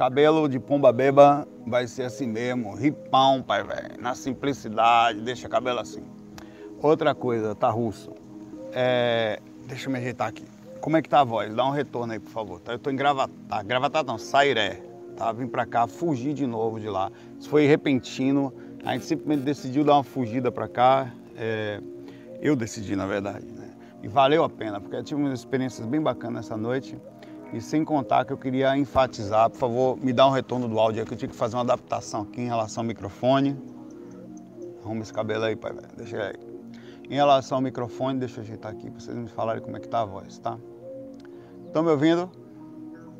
cabelo de pomba beba vai ser assim mesmo, ripão, pai, velho. Na simplicidade, deixa o cabelo assim. Outra coisa, tá russo. É, deixa eu me ajeitar aqui. Como é que tá a voz? Dá um retorno aí, por favor. Tá? Eu tô em Gravatar. Gravatar não, Sairé. Tá? Vim pra cá, fugi de novo de lá. Isso foi repentino. A gente simplesmente decidiu dar uma fugida pra cá. É, eu decidi, na verdade. Né? E valeu a pena, porque eu tive umas experiências bem bacanas essa noite. E sem contar que eu queria enfatizar, por favor, me dá um retorno do áudio, que eu tive que fazer uma adaptação aqui em relação ao microfone. Arruma esse cabelo aí, pai, deixa ele aí. Em relação ao microfone, deixa eu ajeitar aqui para vocês me falarem como é que tá a voz, tá? Estão me ouvindo?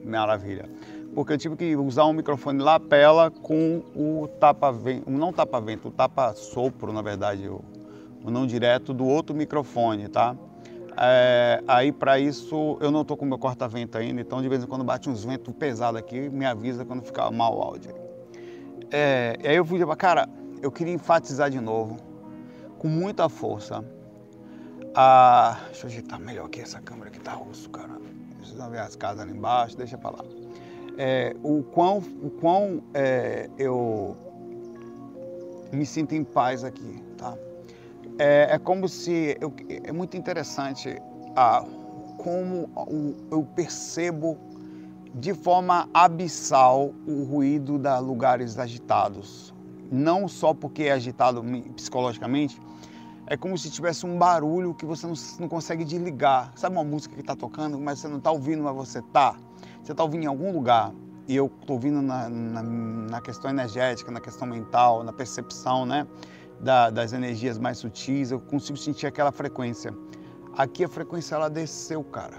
Maravilha. Porque eu tive que usar um microfone lapela com o tapa-vento, não tapa-vento, o tapa-sopro, na verdade, o não direto do outro microfone, tá? É, aí para isso eu não estou com meu corta-vento ainda, então de vez em quando bate uns ventos pesados aqui, me avisa quando ficar mal o áudio. É, e aí eu fui, cara, eu queria enfatizar de novo, com muita força, a... deixa eu ajeitar melhor aqui essa câmera que tá russo, cara. Deixa eu ver as casas ali embaixo, deixa para lá. É, o quão, o quão é, eu me sinto em paz aqui? É, é como se. Eu, é muito interessante ah, como eu percebo de forma abissal o ruído da lugares agitados. Não só porque é agitado psicologicamente, é como se tivesse um barulho que você não, não consegue desligar. Sabe uma música que está tocando, mas você não está ouvindo, mas você está? Você está ouvindo em algum lugar e eu estou ouvindo na, na, na, questão energética, na questão mental, na percepção, né? Da, das energias mais sutis, eu consigo sentir aquela frequência. Aqui a frequência ela desceu, cara.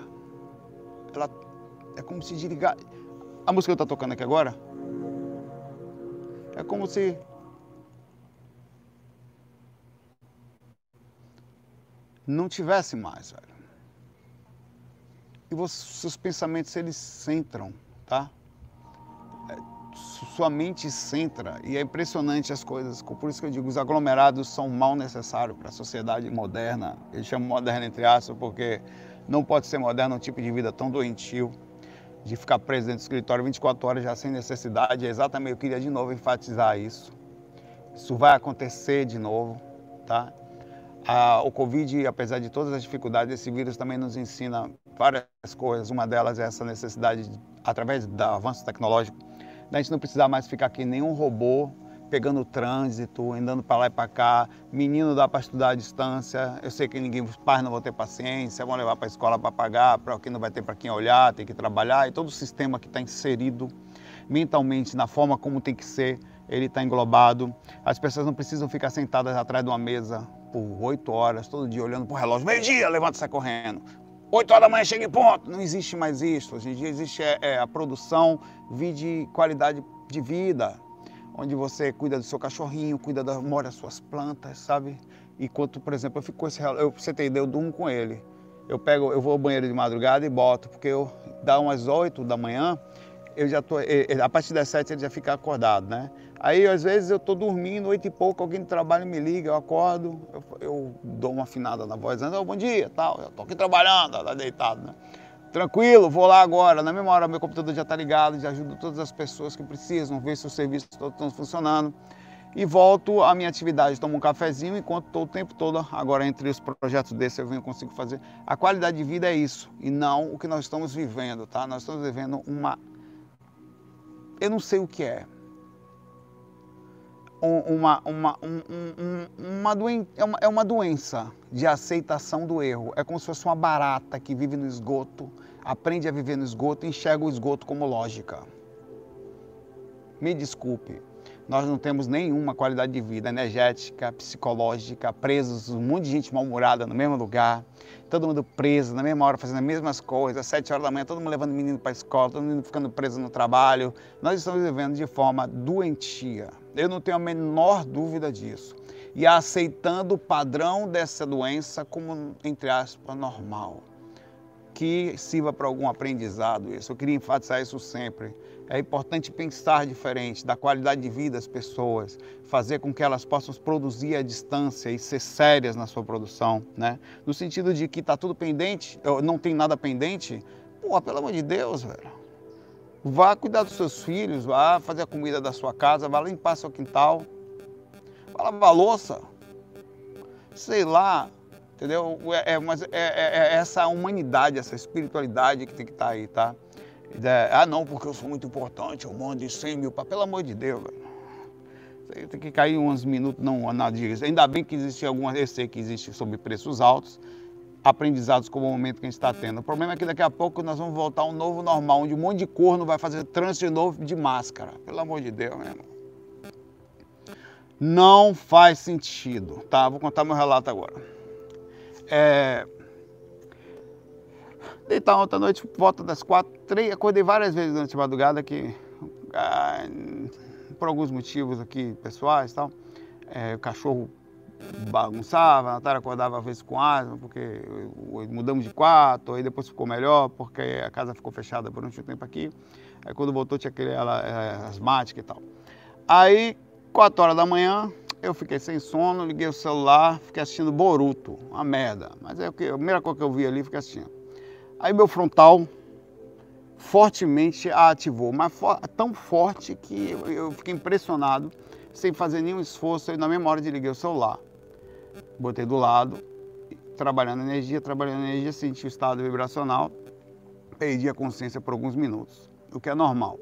Ela é como se desligar. A música que eu tô tocando aqui agora é como se não tivesse mais, velho. E você, seus pensamentos eles centram, tá? Sua mente centra e é impressionante as coisas. Por isso que eu digo, os aglomerados são mal necessários para a sociedade moderna. Eu chamo moderna entre aspas porque não pode ser moderno um tipo de vida tão doentio, de ficar preso dentro do escritório 24 horas já sem necessidade. É exatamente, eu queria de novo enfatizar isso. Isso vai acontecer de novo, tá? Ah, o Covid, apesar de todas as dificuldades, esse vírus também nos ensina várias coisas. Uma delas é essa necessidade, de, através do avanço tecnológico, da gente não precisar mais ficar aqui nenhum robô pegando trânsito, andando para lá e para cá, menino dá para estudar à distância. Eu sei que ninguém, os pais não vão ter paciência, vão levar para a escola para pagar, para quem não vai ter para quem olhar, tem que trabalhar e todo o sistema que está inserido mentalmente na forma como tem que ser, ele está englobado. As pessoas não precisam ficar sentadas atrás de uma mesa por oito horas, todo dia olhando para o relógio, meio dia, levanta e sai correndo. 8 horas da manhã chega em ponto. Não existe mais isso. Hoje em dia existe é, é, a produção, de qualidade de vida, onde você cuida do seu cachorrinho, cuida da mora das suas plantas, sabe? Enquanto, por exemplo, eu fico com esse eu, você ter ideia, eu durmo com ele. Eu pego, eu vou ao banheiro de madrugada e boto, porque eu dá umas 8 da manhã, eu já tô, a partir das 7 ele já fica acordado, né? Aí, às vezes, eu estou dormindo, oito e pouco, alguém do trabalho me liga, eu acordo, eu, eu dou uma afinada na voz, oh, bom dia, tal, eu estou aqui trabalhando, tá deitado, né? Tranquilo, vou lá agora, na mesma hora meu computador já está ligado, já ajudo todas as pessoas que precisam, ver se os serviços estão funcionando. E volto à minha atividade, tomo um cafezinho enquanto estou o tempo todo, agora entre os projetos desses eu venho consigo fazer. A qualidade de vida é isso, e não o que nós estamos vivendo, tá? Nós estamos vivendo uma... Eu não sei o que é, uma, uma, um, um, uma, doen é, uma, é uma doença de aceitação do erro. É como se fosse uma barata que vive no esgoto, aprende a viver no esgoto e enxerga o esgoto como lógica. Me desculpe, nós não temos nenhuma qualidade de vida energética, psicológica, presos, um monte de gente mal-humorada no mesmo lugar, todo mundo preso na mesma hora, fazendo as mesmas coisas, às sete horas da manhã, todo mundo levando menino para a escola, todo mundo ficando preso no trabalho. Nós estamos vivendo de forma doentia. Eu não tenho a menor dúvida disso. E aceitando o padrão dessa doença como, entre aspas, normal. Que sirva para algum aprendizado isso. Eu queria enfatizar isso sempre. É importante pensar diferente da qualidade de vida das pessoas, fazer com que elas possam produzir à distância e ser sérias na sua produção, né? No sentido de que está tudo pendente, não tem nada pendente. Pô, pelo amor de Deus, velho. Vá cuidar dos seus filhos, vá fazer a comida da sua casa, vá limpar seu quintal, vá lavar louça. Sei lá, entendeu? É, é mas é, é, é, essa humanidade, essa espiritualidade que tem que estar tá aí, tá? Ah, não, porque eu sou muito importante, eu mando em 100 mil, pelo amor de Deus, velho. Tem que cair uns minutos, não, nada disso. Ainda bem que existe alguma, sei que existe sobre preços altos, aprendizados como o momento que a gente está tendo. O problema é que daqui a pouco nós vamos voltar a um novo normal, onde um monte de corno vai fazer trânsito de novo de máscara. Pelo amor de Deus, meu irmão. Não faz sentido, tá? Vou contar meu relato agora. É... Deitar ontem à noite, volta das quatro, três, acordei várias vezes durante a madrugada que, ah, por alguns motivos aqui pessoais e tal, é, o cachorro bagunçava, a Natália acordava às vezes com asma, porque mudamos de quarto, aí depois ficou melhor, porque a casa ficou fechada durante um tempo aqui. Aí quando voltou tinha aquele ela, é, asmática e tal. Aí, 4 horas da manhã, eu fiquei sem sono, liguei o celular, fiquei assistindo Boruto, uma merda. Mas é o que, a primeira coisa que eu vi ali, fiquei assistindo. Aí meu frontal fortemente a ativou, mas for, tão forte que eu, eu fiquei impressionado, sem fazer nenhum esforço, e na mesma hora desliguei o celular botei do lado, trabalhando energia, trabalhando energia, senti o estado vibracional, perdi a consciência por alguns minutos, o que é normal,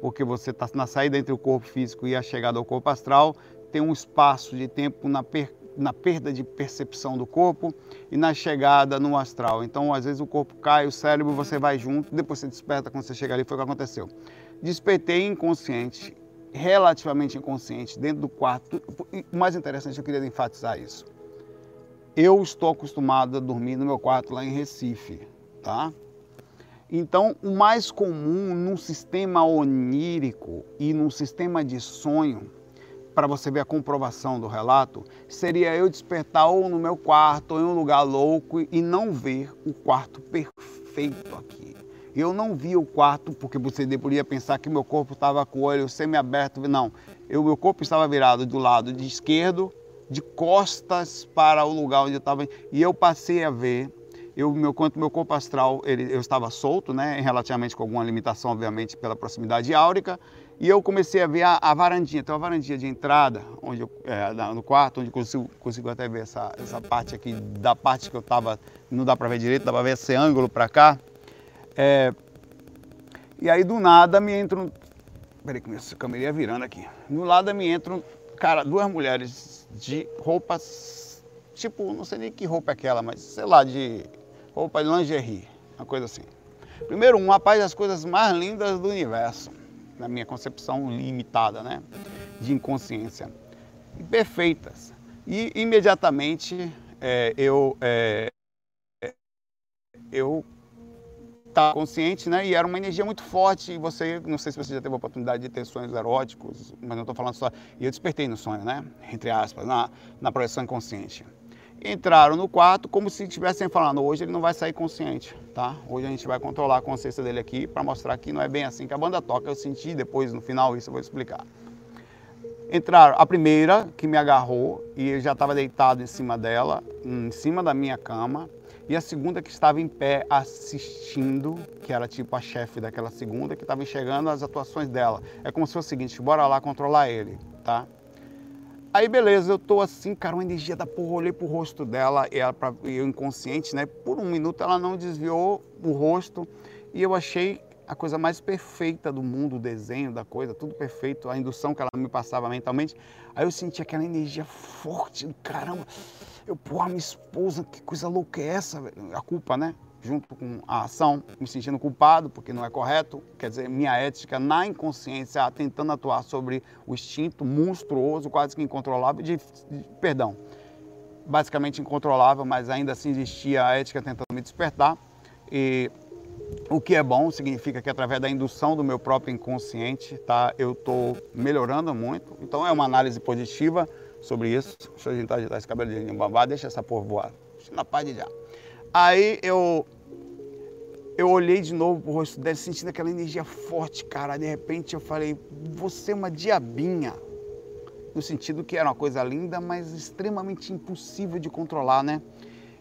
porque você está na saída entre o corpo físico e a chegada ao corpo astral, tem um espaço de tempo na, per, na perda de percepção do corpo e na chegada no astral. Então, às vezes o corpo cai, o cérebro você vai junto, depois você desperta quando você chega ali, foi o que aconteceu. Despertei inconsciente, relativamente inconsciente, dentro do quarto. O mais interessante, eu queria enfatizar isso. Eu estou acostumado a dormir no meu quarto lá em Recife, tá? Então, o mais comum num sistema onírico e num sistema de sonho, para você ver a comprovação do relato, seria eu despertar ou no meu quarto ou em um lugar louco e não ver o quarto perfeito aqui. Eu não vi o quarto porque você poderia pensar que meu corpo estava com o olho semi-aberto. Não, o meu corpo estava virado do lado de esquerdo, de costas para o lugar onde eu estava. E eu passei a ver, eu, meu, quanto meu corpo astral, ele, eu estava solto, né, relativamente com alguma limitação, obviamente, pela proximidade áurica. E eu comecei a ver a, a varandinha, tem uma varandinha de entrada onde eu, é, no quarto, onde eu consigo, consigo até ver essa, essa parte aqui, da parte que eu estava, não dá para ver direito, dá para ver esse ângulo para cá. É, e aí do nada me entram. Peraí, que minha câmera ia virando aqui. Do nada me entram, cara, duas mulheres de roupas, tipo, não sei nem que roupa é aquela, mas sei lá, de roupa de lingerie, uma coisa assim. Primeiro, um rapaz das coisas mais lindas do universo, na minha concepção limitada, né? De inconsciência. Perfeitas. E imediatamente é, eu, é, eu tá consciente, né? E era uma energia muito forte. E você, não sei se você já teve a oportunidade de ter sonhos eróticos, mas não estou falando só. E eu despertei no sonho, né? Entre aspas, na, na projeção inconsciente. Entraram no quarto como se estivessem falando: hoje ele não vai sair consciente, tá? Hoje a gente vai controlar a consciência dele aqui para mostrar que não é bem assim que a banda toca. Eu senti depois, no final, isso eu vou explicar. Entraram, a primeira que me agarrou e eu já estava deitado em cima dela, em cima da minha cama e a segunda que estava em pé assistindo, que era tipo a chefe daquela segunda, que estava enxergando as atuações dela. É como se fosse o seguinte, bora lá controlar ele, tá? Aí beleza, eu tô assim, cara, uma energia da porra, olhei pro rosto dela, e ela, eu inconsciente, né? Por um minuto ela não desviou o rosto e eu achei a coisa mais perfeita do mundo, o desenho da coisa, tudo perfeito, a indução que ela me passava mentalmente. Aí eu senti aquela energia forte, caramba. Eu, pô, minha esposa, que coisa louca é essa? Velho? A culpa, né? Junto com a ação, me sentindo culpado, porque não é correto. Quer dizer, minha ética na inconsciência, tentando atuar sobre o instinto monstruoso, quase que incontrolável, de, de perdão, basicamente incontrolável, mas ainda assim existia a ética tentando me despertar. E o que é bom significa que através da indução do meu próprio inconsciente, tá, eu estou melhorando muito. Então é uma análise positiva sobre isso. Deixa eu ajeitar, ajeitar esse cabelo de bambá, deixa essa porra voar. Na paz de já. Aí eu eu olhei de novo pro rosto dela, sentindo aquela energia forte, cara. De repente eu falei, você é uma diabinha. No sentido que era uma coisa linda, mas extremamente impossível de controlar, né?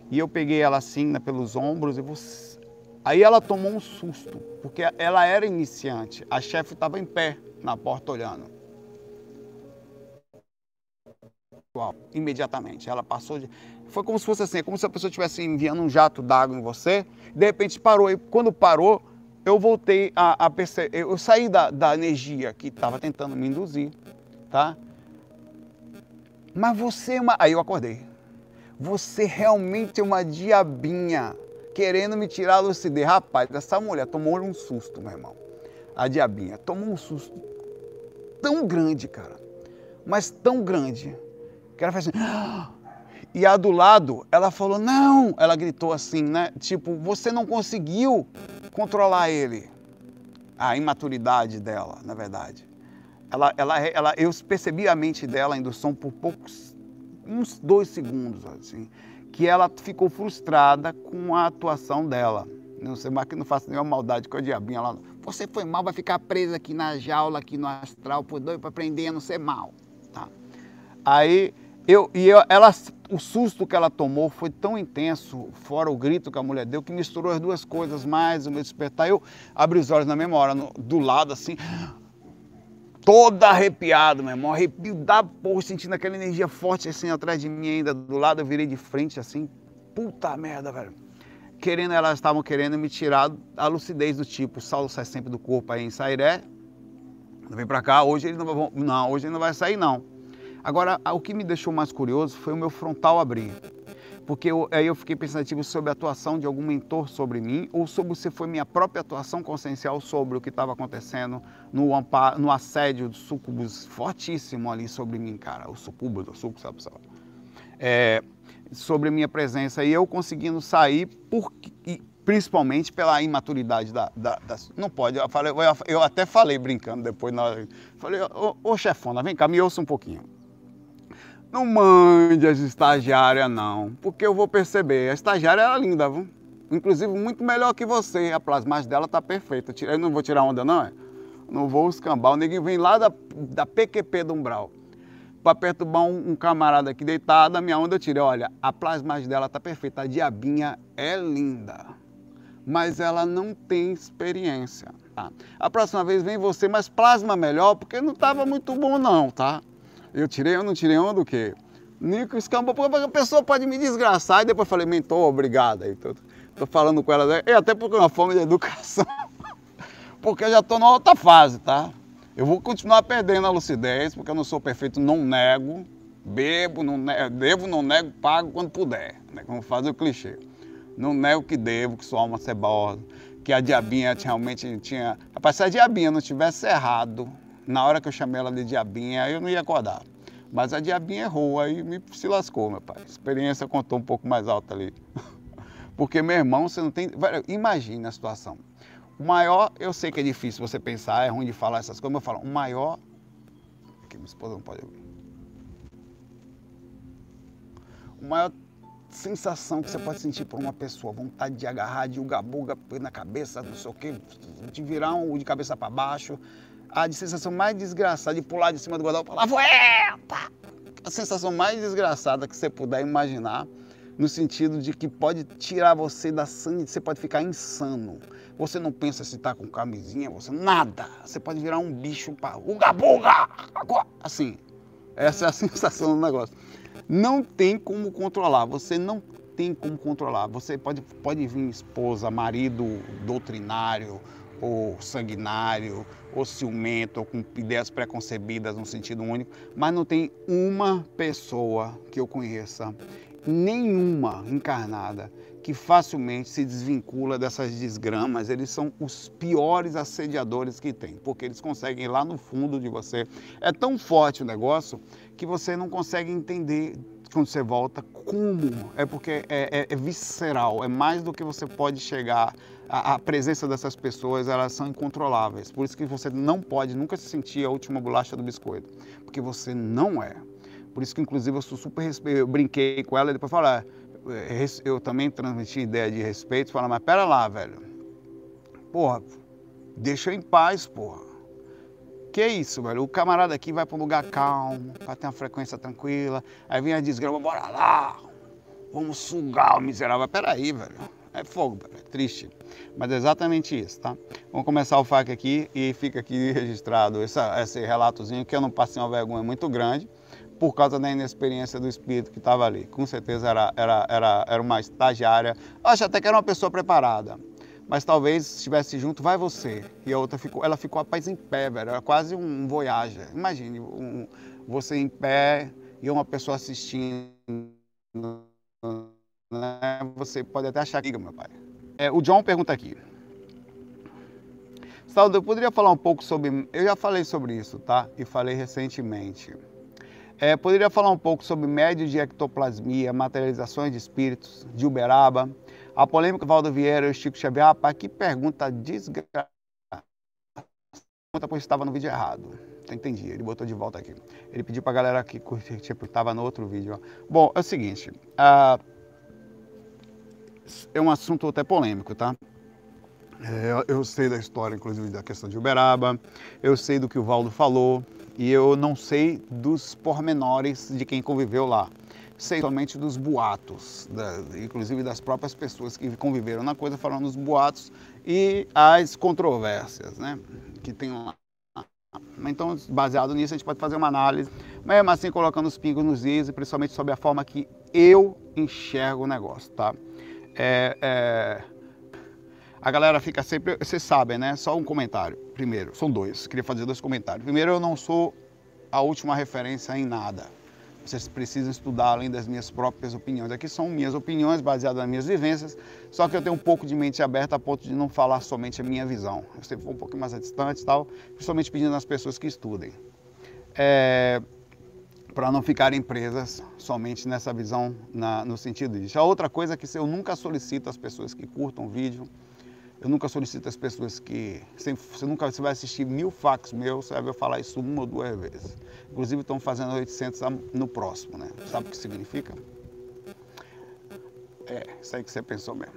E eu peguei ela assim, né, pelos ombros, e você Aí ela tomou um susto, porque ela era iniciante. A chefe estava em pé na porta olhando. Imediatamente. Ela passou de. Foi como se fosse assim, é como se a pessoa estivesse enviando um jato d'água em você, de repente parou. E quando parou, eu voltei a, a perceber. Eu saí da, da energia que estava tentando me induzir, tá? Mas você é uma. Aí eu acordei. Você realmente é uma diabinha querendo me tirar a lucidez. Rapaz, essa mulher tomou um susto, meu irmão. A diabinha tomou um susto tão grande, cara. Mas tão grande. Que ela fez assim. E a do lado, ela falou: Não! Ela gritou assim, né? Tipo, você não conseguiu controlar ele. A imaturidade dela, na verdade. Ela, ela, ela, eu percebi a mente dela, a indução, por poucos, uns dois segundos, assim que ela ficou frustrada com a atuação dela. Não sei mais que não faço nenhuma maldade com a diabinha lá. Você foi mal, vai ficar presa aqui na jaula, aqui no astral, por doido para aprender a não ser mal. Tá? Aí eu e eu, ela, o susto que ela tomou foi tão intenso, fora o grito que a mulher deu, que misturou as duas coisas mais, o meu despertar. Eu abri os olhos na mesma hora, no, do lado assim, todo arrepiado, meu irmão, arrepio da porra, sentindo aquela energia forte assim atrás de mim ainda, do lado eu virei de frente assim, puta merda, velho. Querendo, elas estavam querendo me tirar a lucidez do tipo, Saulo sai sempre do corpo aí em Sairé, vem pra cá, hoje ele não vai, não, hoje ele não vai sair não. Agora, o que me deixou mais curioso foi o meu frontal abrir. Porque eu, aí eu fiquei pensativo sobre a atuação de algum mentor sobre mim ou sobre se foi minha própria atuação consciencial sobre o que estava acontecendo no, no assédio do sucubus fortíssimo ali sobre mim, cara, o sucubus, o sucubus, sabe, sabe? É, sobre minha presença. E eu conseguindo sair principalmente pela imaturidade da, da, da, não pode eu, falei, eu, até falei brincando depois na falei ô, ô chefona vem cá me ouça um pouquinho não mande as estagiárias, não, porque eu vou perceber. A estagiária era linda, viu? Inclusive, muito melhor que você. A plasmagem dela tá perfeita. Eu não vou tirar onda, não, é? Não vou escambar. O neguinho vem lá da, da PQP do Umbral para perturbar um, um, camarada aqui deitado. A minha onda eu tirei. Olha, a plasmagem dela tá perfeita. A diabinha é linda, mas ela não tem experiência. Tá? A próxima vez vem você, mas plasma melhor, porque não tava muito bom, não, tá? Eu tirei ou não tirei onda o quê? Nico escambou, porque a pessoa pode me desgraçar. E depois falei, mentor, tô, tô falando com ela, né? até porque é uma forma de educação. porque eu já tô na outra fase, tá? Eu vou continuar perdendo a lucidez, porque eu não sou perfeito, não nego. Bebo, não nego, devo, não nego, pago quando puder. Né? Como faz o clichê. Não nego que devo, que sou alma cebosa, que a diabinha realmente tinha. Rapaz, se a diabinha não tivesse errado, na hora que eu chamei ela de diabinha, eu não ia acordar. Mas a diabinha errou, aí me se lascou, meu pai. A experiência contou um pouco mais alta ali. Porque, meu irmão, você não tem. Imagina a situação. O maior, eu sei que é difícil você pensar, é ruim de falar essas coisas, mas eu falo, o maior. Aqui, minha esposa não pode ouvir. O maior sensação que você pode sentir por uma pessoa, vontade de agarrar, de uga-buga na cabeça, não sei o quê, de virar um de cabeça para baixo, a sensação mais desgraçada de pular de cima do guarda-roupa, lá voeta! A sensação mais desgraçada que você puder imaginar, no sentido de que pode tirar você da sangue, você pode ficar insano. Você não pensa se está com camisinha, você nada. Você pode virar um bicho para uga buga, assim. Essa é a sensação do negócio. Não tem como controlar. Você não tem como controlar. Você pode pode vir esposa, marido doutrinário, ou sanguinário, ou ciumento, ou com ideias preconcebidas no sentido único, mas não tem uma pessoa que eu conheça, nenhuma encarnada, que facilmente se desvincula dessas desgramas. Eles são os piores assediadores que tem, porque eles conseguem ir lá no fundo de você. É tão forte o negócio que você não consegue entender quando você volta como. É porque é, é, é visceral, é mais do que você pode chegar a, presença dessas pessoas, elas são incontroláveis. Por isso que você não pode nunca se sentir a última bolacha do biscoito, porque você não é. Por isso que, inclusive, eu sou super eu brinquei com ela e depois falei, é, eu também transmiti ideia de respeito, falar, mas pera lá, velho. Porra, deixa eu em paz, porra. Que isso, velho? O camarada aqui vai para um lugar calmo, para ter uma frequência tranquila. Aí vem a desgrama, bora lá. Vamos sugar o miserável. Peraí, velho. É fogo, é triste. Mas é exatamente isso, tá? Vamos começar o FAQ aqui e fica aqui registrado essa, esse relatozinho que eu não passei uma vergonha muito grande por causa da inexperiência do espírito que estava ali. Com certeza era, era, era, era uma estagiária. Eu acho até que era uma pessoa preparada. Mas talvez estivesse junto, vai você. E a outra ficou, ela ficou a paz em pé, velho. Era quase um voyage. Imagine, um, você em pé e uma pessoa assistindo. Né? Você pode até achar que, meu pai. É, o John pergunta aqui. Saldo, eu poderia falar um pouco sobre. Eu já falei sobre isso, tá? E falei recentemente. É, poderia falar um pouco sobre médios de ectoplasmia, materializações de espíritos, de Uberaba, a polêmica Valdo Vieira e Chico Xavier. Rapaz, que pergunta desgraçada. Pergunta pois estava no vídeo errado. Entendi, ele botou de volta aqui. Ele pediu pra galera que curtir, tipo, estava no outro vídeo. Ó. Bom, é o seguinte. Uh, é um assunto até polêmico, tá? É, eu sei da história, inclusive, da questão de Uberaba. Eu sei do que o Valdo falou e eu não sei dos pormenores de quem conviveu lá. Sei somente dos boatos, da, inclusive das próprias pessoas que conviveram na coisa, falando dos boatos e as controvérsias né, que tem lá. Então, baseado nisso, a gente pode fazer uma análise, mesmo assim colocando os pingos nos is, principalmente sobre a forma que eu enxergo o negócio, tá? É, é... A galera fica sempre, vocês sabem, né? Só um comentário. Primeiro, são dois. Queria fazer dois comentários. Primeiro, eu não sou a última referência em nada. Vocês precisam estudar além das minhas próprias opiniões. Aqui são minhas opiniões baseadas nas minhas vivências, só que eu tenho um pouco de mente aberta a ponto de não falar somente a minha visão. Eu sempre vou um pouquinho mais distante e tal, principalmente pedindo às pessoas que estudem. É, para não ficarem presas somente nessa visão na, no sentido disso. A outra coisa é que eu nunca solicito às pessoas que curtam o vídeo eu nunca solicito às pessoas que. Você nunca você vai assistir mil fax meus, você vai ver eu falar isso uma ou duas vezes. Inclusive estão fazendo 800 no próximo, né? Sabe o que significa? É, isso aí que você pensou mesmo.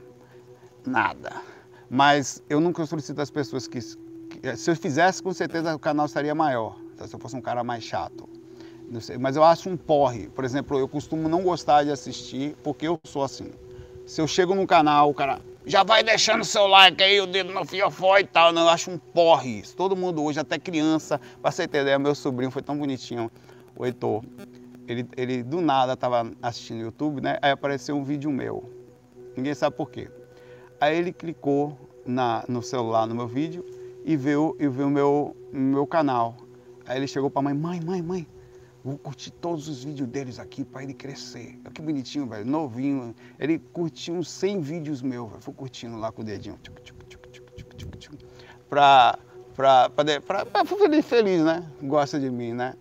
Nada. Mas eu nunca solicito às pessoas que, que. se eu fizesse, com certeza o canal seria maior. Tá? Se eu fosse um cara mais chato. Sei, mas eu acho um porre. Por exemplo, eu costumo não gostar de assistir porque eu sou assim. Se eu chego num canal, o cara já vai deixando seu like aí, o dedo no fiofó e tal. Não, eu acho um porre isso. Todo mundo hoje, até criança, pra você ter ideia, meu sobrinho foi tão bonitinho, o Heitor. Ele, ele do nada tava assistindo o YouTube, né? Aí apareceu um vídeo meu. Ninguém sabe por quê. Aí ele clicou na, no celular no meu vídeo e viu, e viu meu, meu canal. Aí ele chegou pra mãe, mãe, mãe, mãe, Vou curtir todos os vídeos deles aqui para ele crescer. Olha que bonitinho, velho. Novinho. Ele curtiu uns 100 vídeos meus, velho. Fui curtindo lá com o dedinho. Pra, pra, pra, pra, pra feliz, feliz, né? Gosta de mim, né?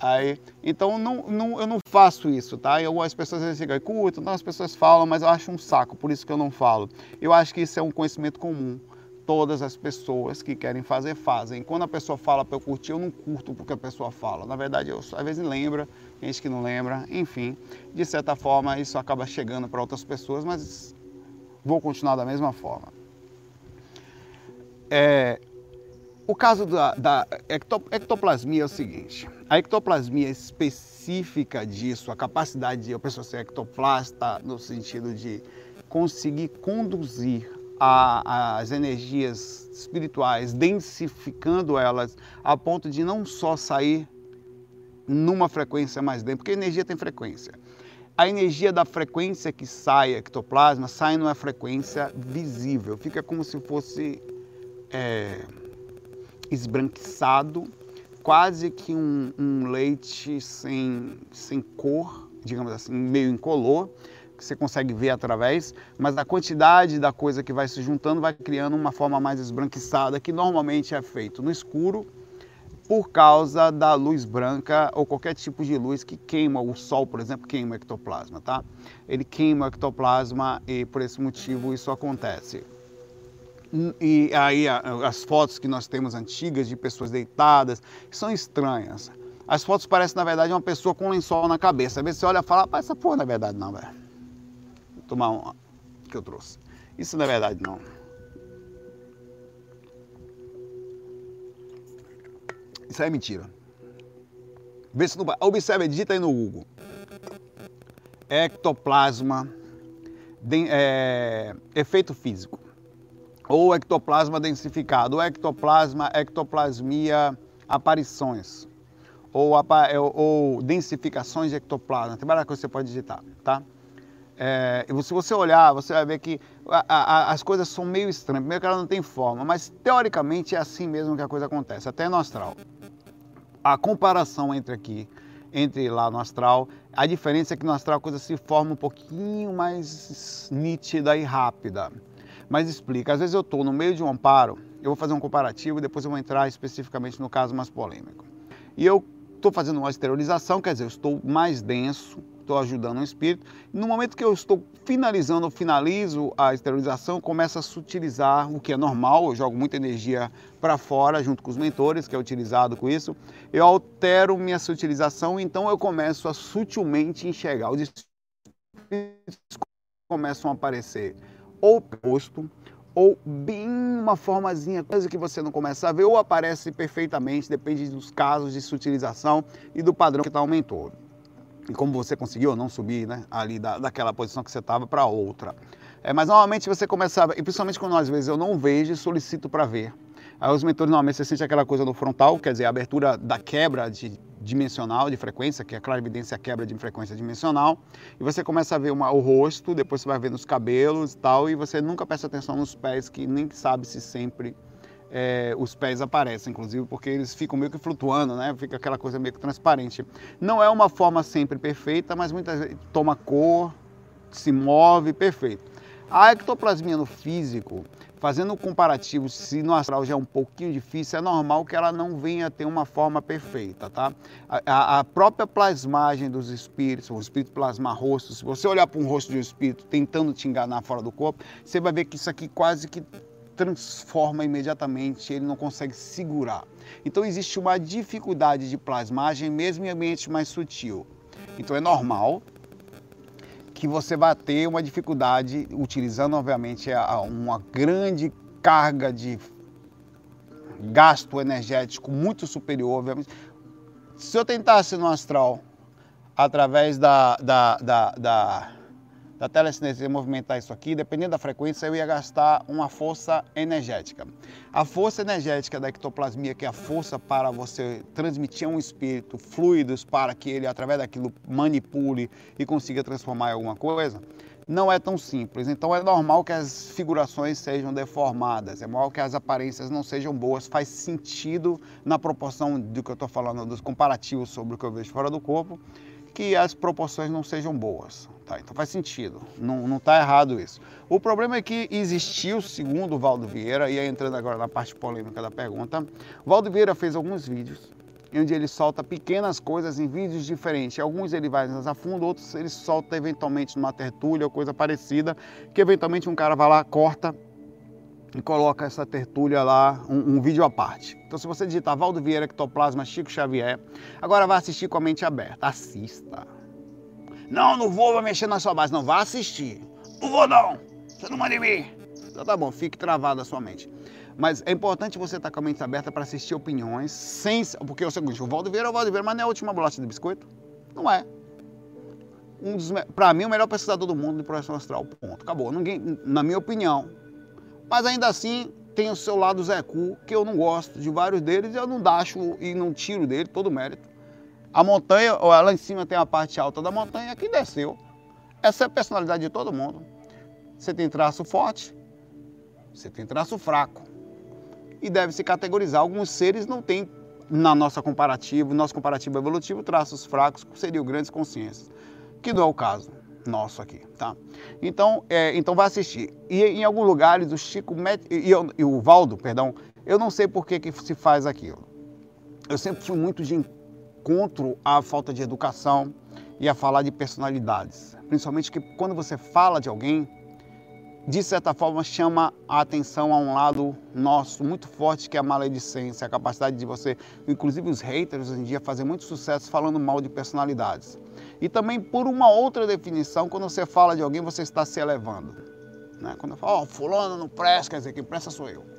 Aí, então não, não, eu não faço isso, tá? Eu, as pessoas ficam, curto, então as pessoas falam, mas eu acho um saco, por isso que eu não falo. Eu acho que isso é um conhecimento comum todas as pessoas que querem fazer, fazem. Quando a pessoa fala para eu curtir, eu não curto porque a pessoa fala. Na verdade, eu às vezes lembra, gente que não lembra, enfim. De certa forma, isso acaba chegando para outras pessoas, mas vou continuar da mesma forma. É, o caso da, da ectoplasmia é o seguinte: a ectoplasmia específica disso, a capacidade de a pessoa ser ectoplasta, no sentido de conseguir conduzir a, as energias espirituais, densificando elas a ponto de não só sair numa frequência mais densa, porque energia tem frequência. A energia da frequência que sai ectoplasma sai numa frequência visível, fica como se fosse é, esbranquiçado, quase que um, um leite sem, sem cor, digamos assim, meio incolor, que você consegue ver através, mas a quantidade da coisa que vai se juntando vai criando uma forma mais esbranquiçada, que normalmente é feito no escuro, por causa da luz branca ou qualquer tipo de luz que queima, o sol, por exemplo, queima o ectoplasma, tá? Ele queima o ectoplasma e por esse motivo isso acontece. E aí as fotos que nós temos antigas de pessoas deitadas são estranhas. As fotos parecem, na verdade, uma pessoa com um lençol na cabeça. Às vezes você olha e fala, ah, essa porra não é verdade não, velho tomar uma que eu trouxe. Isso é verdade, não. Isso é mentira. Vê se não. Observe, digita aí no Google. Ectoplasma de, é, efeito físico, ou ectoplasma densificado, ou ectoplasma, ectoplasmia aparições, ou, ou densificações de ectoplasma. Tem várias coisas que você pode digitar, tá? É, se você olhar, você vai ver que a, a, as coisas são meio estranhas. Primeiro que ela não tem forma, mas teoricamente é assim mesmo que a coisa acontece, até no astral. A comparação entre aqui, entre lá no astral, a diferença é que no astral a coisa se forma um pouquinho mais nítida e rápida. Mas explica, às vezes eu estou no meio de um amparo, eu vou fazer um comparativo e depois eu vou entrar especificamente no caso mais polêmico. E eu estou fazendo uma esterilização, quer dizer, eu estou mais denso, estou ajudando o espírito. No momento que eu estou finalizando, finalizo a esterilização, começa a sutilizar, o que é normal, eu jogo muita energia para fora junto com os mentores, que é utilizado com isso. Eu altero minha sutilização, então eu começo a sutilmente enxergar. Os espíritos começam a aparecer ou posto, ou bem uma formazinha, coisa que você não começa a ver, ou aparece perfeitamente, depende dos casos de sutilização e do padrão que está o mentor e como você conseguiu não subir né, ali da, daquela posição que você estava para outra. É, mas normalmente você começava, e principalmente quando às vezes eu não vejo, solicito para ver. Aí os mentores normalmente você sente aquela coisa no frontal, quer dizer, a abertura da quebra de dimensional de frequência, que é a clara evidência a quebra de frequência dimensional, e você começa a ver uma, o rosto, depois você vai ver nos cabelos e tal, e você nunca presta atenção nos pés, que nem sabe se sempre é, os pés aparecem, inclusive, porque eles ficam meio que flutuando, né? Fica aquela coisa meio que transparente. Não é uma forma sempre perfeita, mas muitas vezes toma cor, se move, perfeito. A ectoplasmia no físico, fazendo um comparativo, se no astral já é um pouquinho difícil, é normal que ela não venha ter uma forma perfeita, tá? A, a própria plasmagem dos espíritos, o espírito plasma rosto, se você olhar para um rosto de um espírito tentando te enganar fora do corpo, você vai ver que isso aqui quase que transforma imediatamente, ele não consegue segurar. Então existe uma dificuldade de plasmagem mesmo em ambiente mais sutil. Então é normal que você vai ter uma dificuldade utilizando obviamente uma grande carga de gasto energético muito superior, obviamente. Se eu tentasse no astral através da, da, da, da da telecinesia movimentar isso aqui, dependendo da frequência, eu ia gastar uma força energética. A força energética da ectoplasmia, que é a força para você transmitir a um espírito fluidos para que ele, através daquilo, manipule e consiga transformar em alguma coisa, não é tão simples. Então é normal que as figurações sejam deformadas, é normal que as aparências não sejam boas. Faz sentido na proporção do que eu estou falando, dos comparativos sobre o que eu vejo fora do corpo, que as proporções não sejam boas. Tá, então faz sentido, não está errado isso. O problema é que existiu, segundo o Valdo Vieira, e aí entrando agora na parte polêmica da pergunta, Valdo Vieira fez alguns vídeos onde ele solta pequenas coisas em vídeos diferentes. Alguns ele vai mais a fundo, outros ele solta eventualmente numa tertúlia ou coisa parecida, que eventualmente um cara vai lá, corta e coloca essa tertúlia lá, um, um, vídeo à parte. Então se você digitar Valdo Vieira, Ectoplasma, Chico Xavier, agora vai assistir com a mente aberta. Assista. Não, não vou, vou mexer na sua base. Não, vá assistir. Não vou não. Você não manda em mim. Então tá bom, fique travado a sua mente. Mas é importante você estar com a mente aberta para assistir opiniões sem. Porque é o seguinte, o Valdo Vieira é o Valdo Vieira, mas não é a última bolacha de biscoito? Não é. Um dos, mim, o melhor pesquisador do mundo de projeção astral. Ponto. Acabou. Ninguém, na minha opinião. Mas ainda assim, tem o seu lado Zé Cu, que eu não gosto de vários deles, eu não dacho e não tiro dele todo o mérito. A montanha, lá em cima tem a parte alta da montanha, aqui desceu. Essa é a personalidade de todo mundo. Você tem traço forte, você tem traço fraco. E deve se categorizar. Alguns seres não têm, na nossa comparativo, nosso comparativo evolutivo, traços fracos, seriam grandes consciências. Que não é o caso nosso aqui, tá? Então, é, então vai assistir. E em alguns lugares o Chico e, eu, e o Valdo, perdão, eu não sei por que, que se faz aquilo. Eu sempre fui muito de encontro à falta de educação e a falar de personalidades. Principalmente que quando você fala de alguém, de certa forma chama a atenção a um lado nosso muito forte que é a maledicência, a capacidade de você, inclusive os haters hoje em dia, fazer muito sucesso falando mal de personalidades. E também por uma outra definição, quando você fala de alguém, você está se elevando. Né? Quando eu falo, oh, fulano não presta, quer dizer, quem presta sou eu.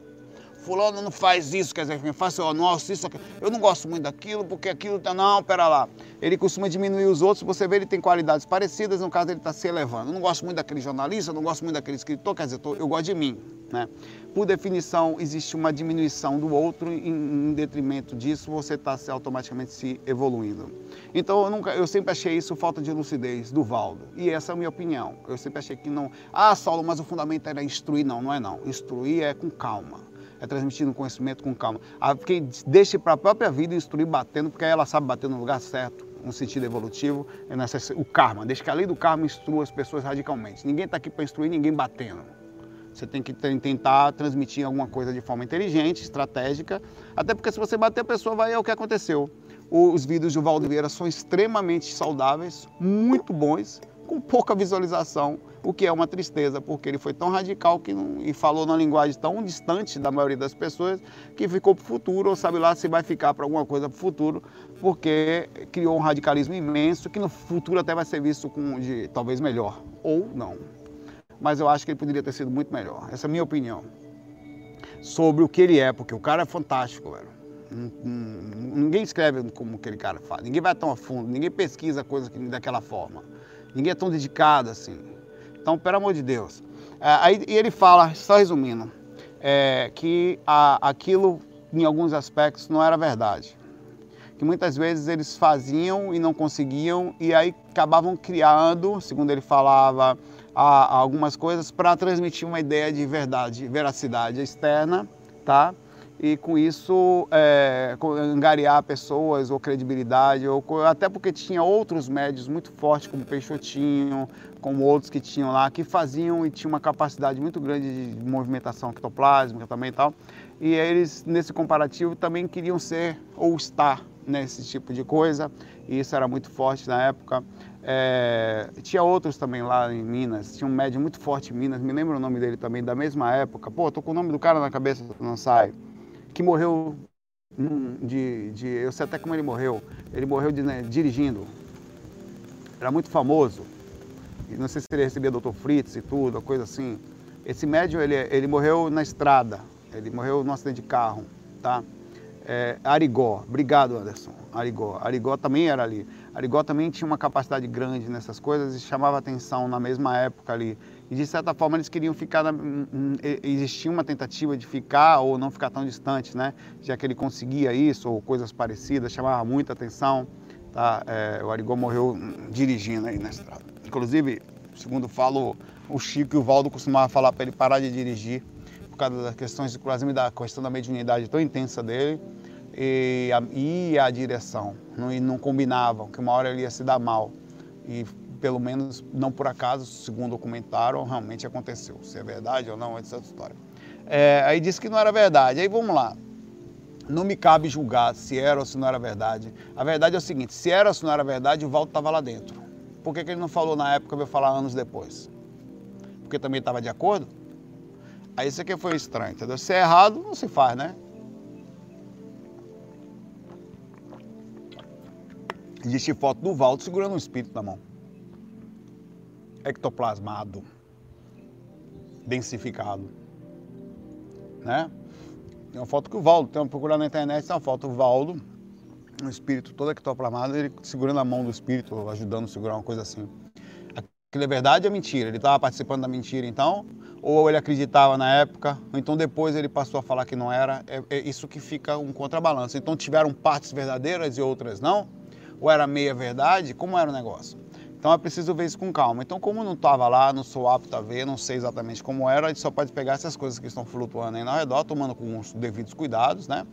Fulano não faz isso, quer dizer, faça o nosso, isso, aquilo. eu não gosto muito daquilo, porque aquilo tá, não, pera lá. Ele costuma diminuir os outros, você vê ele tem qualidades parecidas, no caso ele está se elevando. Eu não gosto muito daquele jornalista, eu não gosto muito daquele escritor, quer dizer, eu gosto de mim, né? Por definição, existe uma diminuição do outro, em, em detrimento disso, você está automaticamente se evoluindo. Então, eu, nunca, eu sempre achei isso falta de lucidez do Valdo. E essa é a minha opinião. Eu sempre achei que não. Ah, Saulo, mas o fundamento era instruir. Não, não é não. Instruir é com calma. É transmitindo conhecimento com calma. Quem deixe para a própria vida instruir batendo, porque aí ela sabe bater no lugar certo no sentido evolutivo, é o karma. Deixa que a lei do karma instrua as pessoas radicalmente. Ninguém está aqui para instruir ninguém batendo. Você tem que tentar transmitir alguma coisa de forma inteligente, estratégica, até porque se você bater a pessoa, vai é o que aconteceu. Os vídeos de Valdo Vieira são extremamente saudáveis, muito bons, com pouca visualização, o que é uma tristeza, porque ele foi tão radical que não, e falou numa linguagem tão distante da maioria das pessoas que ficou para o futuro, ou sabe lá se vai ficar para alguma coisa para o futuro, porque criou um radicalismo imenso que no futuro até vai ser visto com de talvez melhor, ou não mas eu acho que ele poderia ter sido muito melhor. Essa é a minha opinião sobre o que ele é, porque o cara é fantástico, velho. Ninguém escreve como aquele cara faz, ninguém vai tão a fundo, ninguém pesquisa coisas daquela forma, ninguém é tão dedicado assim. Então, pelo amor de Deus. É, aí e ele fala, só resumindo, é, que a, aquilo, em alguns aspectos, não era verdade. Que muitas vezes eles faziam e não conseguiam, e aí acabavam criando, segundo ele falava, a, algumas coisas para transmitir uma ideia de verdade, veracidade externa, tá? E com isso é, angariar pessoas ou credibilidade, ou até porque tinha outros médios muito fortes, como Peixotinho, como outros que tinham lá, que faziam e tinham uma capacidade muito grande de movimentação ectoplásmica também e tal. E eles, nesse comparativo, também queriam ser ou estar nesse tipo de coisa, e isso era muito forte na época. É, tinha outros também lá em Minas, tinha um médium muito forte em Minas, me lembro o nome dele também, da mesma época. Pô, tô com o nome do cara na cabeça, não sai. Que morreu de, de. Eu sei até como ele morreu. Ele morreu de, né, dirigindo. Era muito famoso. E não sei se ele recebia Dr. Fritz e tudo, coisa assim. Esse médium, ele, ele morreu na estrada. Ele morreu num acidente de carro, tá? É, Arigó. Obrigado, Anderson. Arigó. Arigó também era ali. Arigó também tinha uma capacidade grande nessas coisas e chamava atenção na mesma época ali. E de certa forma eles queriam ficar, na, hum, hum, existia uma tentativa de ficar ou não ficar tão distante, né? Já que ele conseguia isso ou coisas parecidas, chamava muita atenção. Tá? É, o Arigó morreu hum, dirigindo aí na estrada. Inclusive, segundo falo, o Chico e o Valdo costumavam falar para ele parar de dirigir por causa das questões, inclusive da questão da mediunidade tão intensa dele e a, e a direção. Não, e não combinavam, que uma hora ele ia se dar mal. E pelo menos, não por acaso, segundo documentaram, realmente aconteceu. Se é verdade ou não, é essa história. É, aí disse que não era verdade. Aí vamos lá. Não me cabe julgar se era ou se não era verdade. A verdade é o seguinte: se era ou se não era verdade, o Valdo estava lá dentro. Por que, que ele não falou na época, veio falar anos depois? Porque também estava de acordo? Aí isso aqui foi estranho, entendeu? Se é errado, não se faz, né? Existe foto do Valdo segurando um espírito na mão. Ectoplasmado. Densificado. Né? Tem uma foto que o Valdo, tem uma procurar na internet, tem uma foto do Valdo, um espírito todo ectoplasmado, ele segurando a mão do espírito, ajudando a segurar uma coisa assim. Aquilo é verdade ou é mentira? Ele estava participando da mentira então? Ou ele acreditava na época, ou então depois ele passou a falar que não era? É, é isso que fica um contrabalanço. Então tiveram partes verdadeiras e outras não? ou era meia verdade, como era o negócio. Então é preciso ver isso com calma. Então, como não estava lá, não sou apto a ver, não sei exatamente como era, a gente só pode pegar essas coisas que estão flutuando aí ao redor, tomando com os devidos cuidados, né?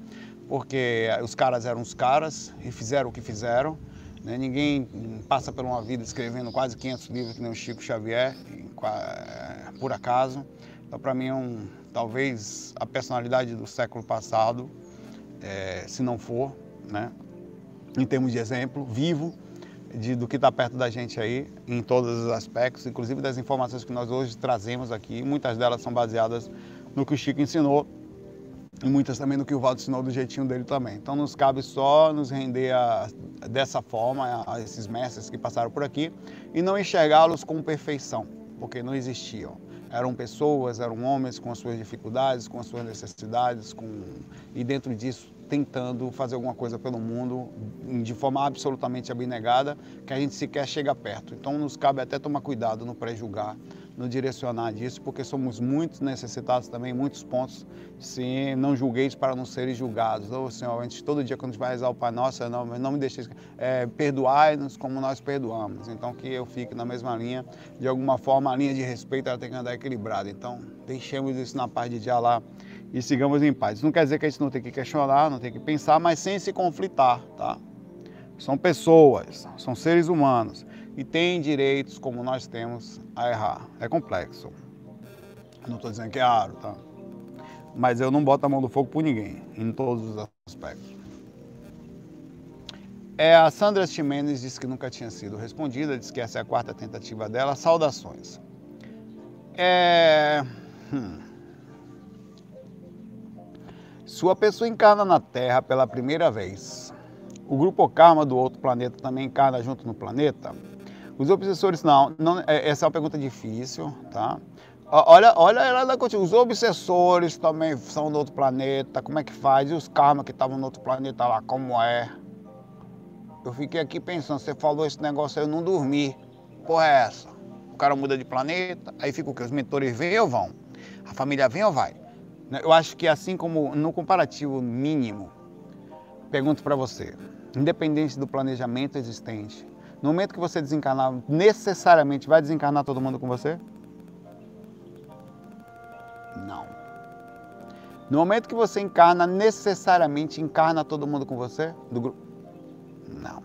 Porque os caras eram os caras e fizeram o que fizeram. Né? Ninguém passa por uma vida escrevendo quase 500 livros que nem o Chico Xavier, por acaso. Então, para mim, é um, talvez a personalidade do século passado, é, se não for, né? em termos de exemplo vivo de, do que está perto da gente aí, em todos os aspectos, inclusive das informações que nós hoje trazemos aqui. Muitas delas são baseadas no que o Chico ensinou e muitas também no que o Valdo ensinou do jeitinho dele também. Então nos cabe só nos render a, dessa forma a, a esses mestres que passaram por aqui e não enxergá-los com perfeição, porque não existiam. Eram pessoas, eram homens com as suas dificuldades, com as suas necessidades, com... e dentro disso tentando fazer alguma coisa pelo mundo de forma absolutamente abnegada, que a gente sequer chega perto. Então nos cabe até tomar cuidado no pré-julgar, no direcionar disso, porque somos muito necessitados também, muitos pontos, se não julgueis para não serem julgados. Ou Senhor, a gente todo dia quando a gente vai rezar o Pai Nosso, não, não me deixeis, é, perdoai-nos como nós perdoamos. Então que eu fique na mesma linha, de alguma forma a linha de respeito ela tem que andar equilibrada. Então deixemos isso na paz de dia lá e sigamos em paz. Isso não quer dizer que a gente não tem que questionar, não tem que pensar, mas sem se conflitar, tá? São pessoas, são seres humanos e têm direitos como nós temos a errar. É complexo. Não estou dizendo que é raro, tá? Mas eu não boto a mão do fogo por ninguém, em todos os aspectos. É, a Sandra Ximenes disse que nunca tinha sido respondida, disse que essa é a quarta tentativa dela. Saudações. É... Hum. Sua pessoa encarna na Terra pela primeira vez. O grupo Karma do outro planeta também encarna junto no planeta? Os obsessores, não, não é, essa é uma pergunta difícil, tá? Olha, olha ela da Os obsessores também são do outro planeta, como é que faz? E os karma que estavam no outro planeta lá, como é? Eu fiquei aqui pensando, você falou esse negócio aí, eu não dormi. Porra é essa? O cara muda de planeta, aí fica o quê? Os mentores vêm ou vão? A família vem ou vai? Eu acho que assim como no comparativo mínimo, pergunto para você, independente do planejamento existente, no momento que você desencarnar, necessariamente vai desencarnar todo mundo com você? Não. No momento que você encarna, necessariamente encarna todo mundo com você? Do grupo? Não.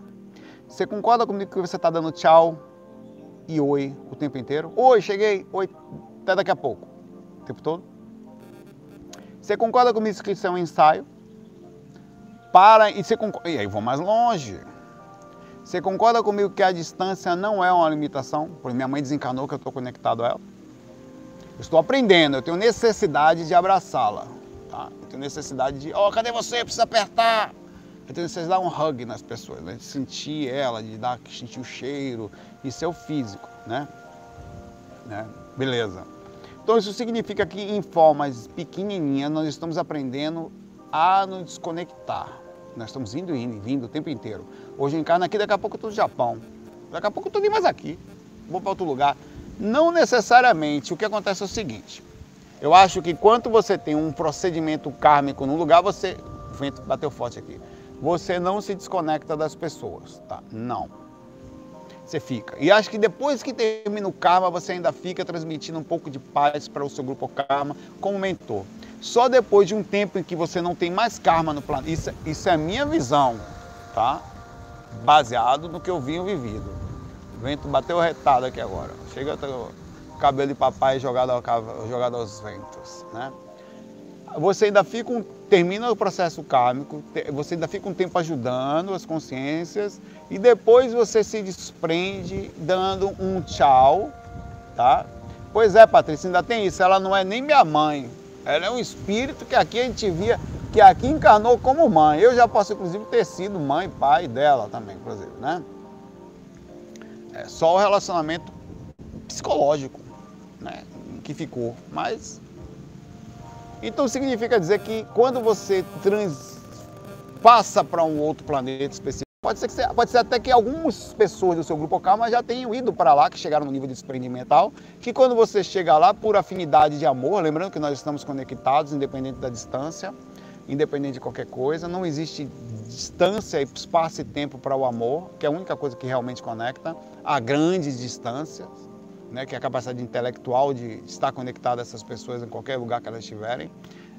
Você concorda comigo que você está dando tchau e oi o tempo inteiro? Oi, cheguei, oi, até daqui a pouco. O tempo todo? Você concorda isso é um ensaio? Para e você concorda, e aí vou mais longe. Você concorda comigo que a distância não é uma limitação? Porque minha mãe desencanou que eu estou conectado a ela. Eu estou aprendendo, eu tenho necessidade de abraçá-la. Tá? Eu tenho necessidade de, ó, oh, cadê você? Precisa apertar. Eu tenho necessidade de dar um hug nas pessoas, né? de sentir ela, de dar, sentir o cheiro. Isso é o físico, né? né? Beleza. Então isso significa que em formas pequenininhas nós estamos aprendendo a nos desconectar. Nós estamos indo e indo, vindo o tempo inteiro. Hoje eu encarno aqui, daqui a pouco eu estou no Japão. Daqui a pouco eu estou nem mais aqui. Vou para outro lugar. Não necessariamente. O que acontece é o seguinte. Eu acho que quando você tem um procedimento kármico num lugar, você... O vento bateu forte aqui. Você não se desconecta das pessoas, tá? Não você fica. E acho que depois que termina o karma, você ainda fica transmitindo um pouco de paz para o seu grupo karma como mentor. Só depois de um tempo em que você não tem mais karma no planeta, isso, isso é a minha visão, tá? Baseado no que eu vinha vivido. O vento bateu retado aqui agora. Chega o cabelo de papai jogado, ao, jogado aos ventos, né? Você ainda fica um, termina o processo kármico, você ainda fica um tempo ajudando as consciências e depois você se desprende dando um tchau, tá? Pois é, Patrícia, ainda tem isso. Ela não é nem minha mãe. Ela é um espírito que aqui a gente via, que aqui encarnou como mãe. Eu já posso, inclusive, ter sido mãe, pai dela também, inclusive, né? É só o relacionamento psicológico, né? Que ficou. Mas. Então significa dizer que quando você trans, passa para um outro planeta específico, Pode ser, que, pode ser até que algumas pessoas do seu grupo Karma já tenham ido para lá, que chegaram no nível de desprendimento, que quando você chega lá por afinidade de amor, lembrando que nós estamos conectados, independente da distância, independente de qualquer coisa, não existe distância, espaço e tempo para o amor, que é a única coisa que realmente conecta, a grandes distâncias, né, que é a capacidade intelectual de estar conectado a essas pessoas em qualquer lugar que elas estiverem.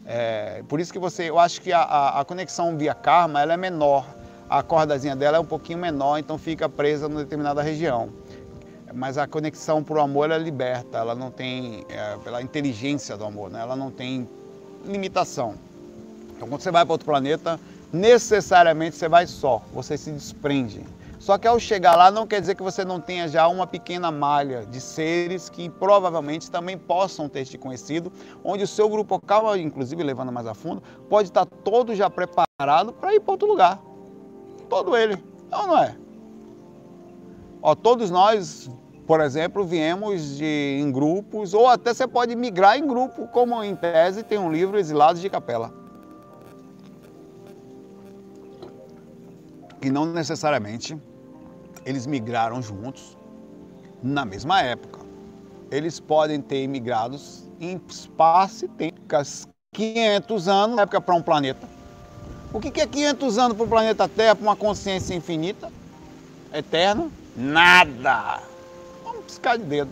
É, por isso que você, eu acho que a, a, conexão via karma ela é menor a cordazinha dela é um pouquinho menor, então fica presa numa determinada região. Mas a conexão o amor é liberta, ela não tem, é, pela inteligência do amor, né? ela não tem limitação. Então quando você vai para outro planeta, necessariamente você vai só, você se desprende. Só que ao chegar lá não quer dizer que você não tenha já uma pequena malha de seres que provavelmente também possam ter te conhecido, onde o seu grupo local, inclusive levando mais a fundo, pode estar todo já preparado para ir para outro lugar todo ele. Não, não é? Ó, todos nós por exemplo, viemos de, em grupos, ou até você pode migrar em grupo, como em tese tem um livro Exilados de Capela. Que não necessariamente eles migraram juntos na mesma época. Eles podem ter migrados em espaço e tempo, 500 anos, época para um planeta. O que é 500 anos para o planeta Terra, para uma consciência infinita, eterna? Nada! Vamos piscar de dedo.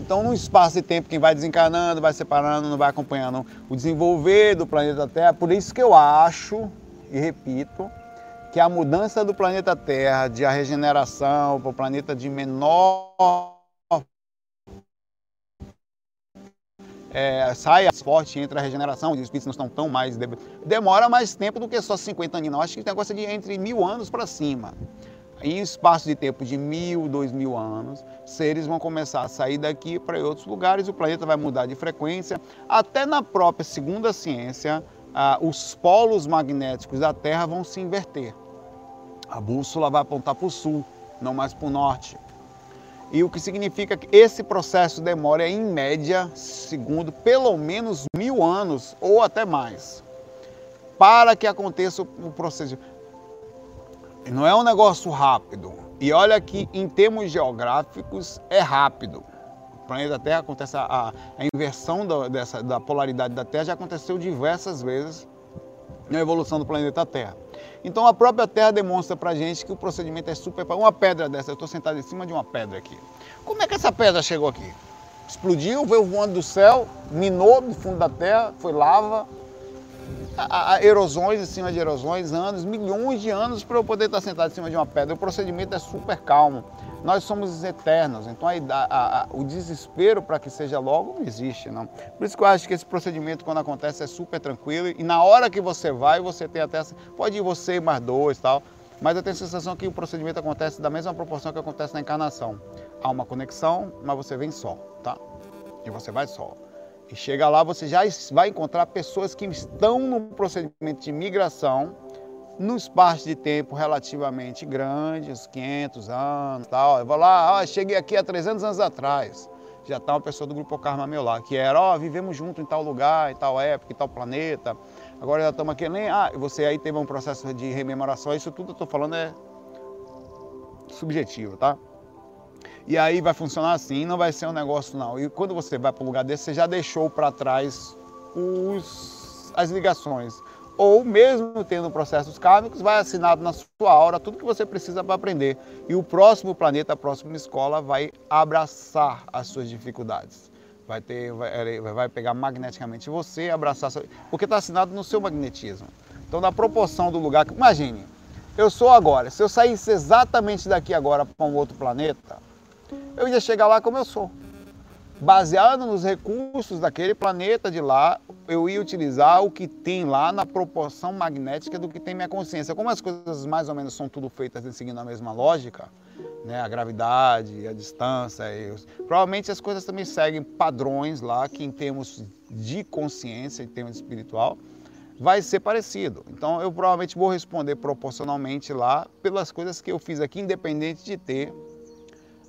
Então, num espaço e tempo, quem vai desencarnando, vai separando, não vai acompanhando o desenvolver do planeta Terra. Por isso que eu acho, e repito, que a mudança do planeta Terra, de a regeneração para o planeta de menor é, sai forte entre a regeneração, os espíritos não estão tão mais. Demora mais tempo do que só 50 anos, não. Acho que o negócio é de entre mil anos para cima. Em espaço de tempo de mil, dois mil anos, seres vão começar a sair daqui para outros lugares, o planeta vai mudar de frequência. Até na própria segunda ciência, ah, os polos magnéticos da Terra vão se inverter. A bússola vai apontar para o sul, não mais para o norte. E o que significa que esse processo demora, em média, segundo pelo menos mil anos ou até mais, para que aconteça o processo. Não é um negócio rápido. E olha que, em termos geográficos, é rápido. Planeta Terra acontece a, a inversão da, dessa, da polaridade da Terra já aconteceu diversas vezes na evolução do planeta Terra. Então a própria Terra demonstra para gente que o procedimento é super. Uma pedra dessa, eu estou sentado em cima de uma pedra aqui. Como é que essa pedra chegou aqui? Explodiu, veio voando do céu, minou no fundo da Terra, foi lava, a, a, erosões em cima de erosões, anos, milhões de anos para eu poder estar sentado em cima de uma pedra. O procedimento é super calmo. Nós somos eternos, então a, o desespero para que seja logo não existe, não. Por isso que eu acho que esse procedimento, quando acontece, é super tranquilo e na hora que você vai, você tem até. Pode ir você mais dois tal, mas eu tenho a sensação que o procedimento acontece da mesma proporção que acontece na encarnação. Há uma conexão, mas você vem só, tá? E você vai só. E chega lá, você já vai encontrar pessoas que estão no procedimento de migração num espaço de tempo relativamente grande, uns 500 anos tal. Eu vou lá, ah, cheguei aqui há 300 anos atrás. Já está uma pessoa do Grupo Karma meu lá, que era, ó, vivemos junto em tal lugar, em tal época, em tal planeta. Agora já estamos aqui, nem, ah, você aí teve um processo de rememoração, isso tudo eu estou falando é subjetivo, tá? E aí vai funcionar assim, não vai ser um negócio não. E quando você vai para um lugar desse, você já deixou para trás os, as ligações. Ou mesmo tendo processos kármicos, vai assinado na sua aura tudo que você precisa para aprender. E o próximo planeta, a próxima escola vai abraçar as suas dificuldades. Vai, ter, vai, vai pegar magneticamente você, abraçar, porque está assinado no seu magnetismo. Então, na proporção do lugar, imagine, eu sou agora, se eu saísse exatamente daqui agora para um outro planeta, eu ia chegar lá como eu sou. Baseado nos recursos daquele planeta de lá, eu ia utilizar o que tem lá na proporção magnética do que tem minha consciência. Como as coisas mais ou menos são tudo feitas seguindo a mesma lógica, né? a gravidade, a distância, os... provavelmente as coisas também seguem padrões lá que em termos de consciência, em termos espiritual, vai ser parecido. Então eu provavelmente vou responder proporcionalmente lá pelas coisas que eu fiz aqui, independente de ter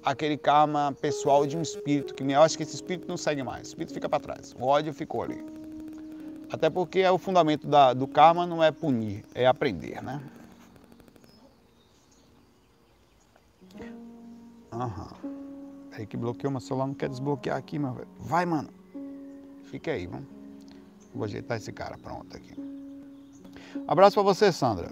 aquele karma pessoal de um espírito, que eu acho que esse espírito não segue mais, o espírito fica para trás, o ódio ficou ali. Até porque é o fundamento da, do karma não é punir, é aprender, né? Aham. Aí que bloqueou meu celular, não quer desbloquear aqui, meu velho. Vai, mano. Fica aí, vamos. Vou ajeitar esse cara, pronto aqui. Abraço para você, Sandra.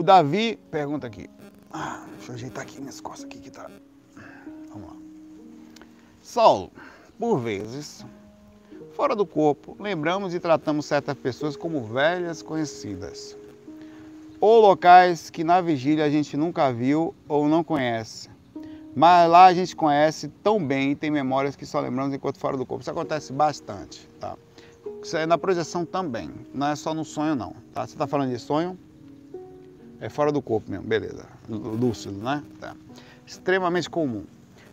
O Davi pergunta aqui. Ah, deixa eu ajeitar aqui minhas costas aqui que tá. Vamos lá. Saulo, por vezes, fora do corpo, lembramos e tratamos certas pessoas como velhas conhecidas. Ou locais que na vigília a gente nunca viu ou não conhece. Mas lá a gente conhece tão bem e tem memórias que só lembramos enquanto fora do corpo. Isso acontece bastante, tá? Isso é na projeção também, não é só no sonho não, tá? Você está falando de sonho? É fora do corpo mesmo, beleza. Lúcido, né? Tá. Extremamente comum.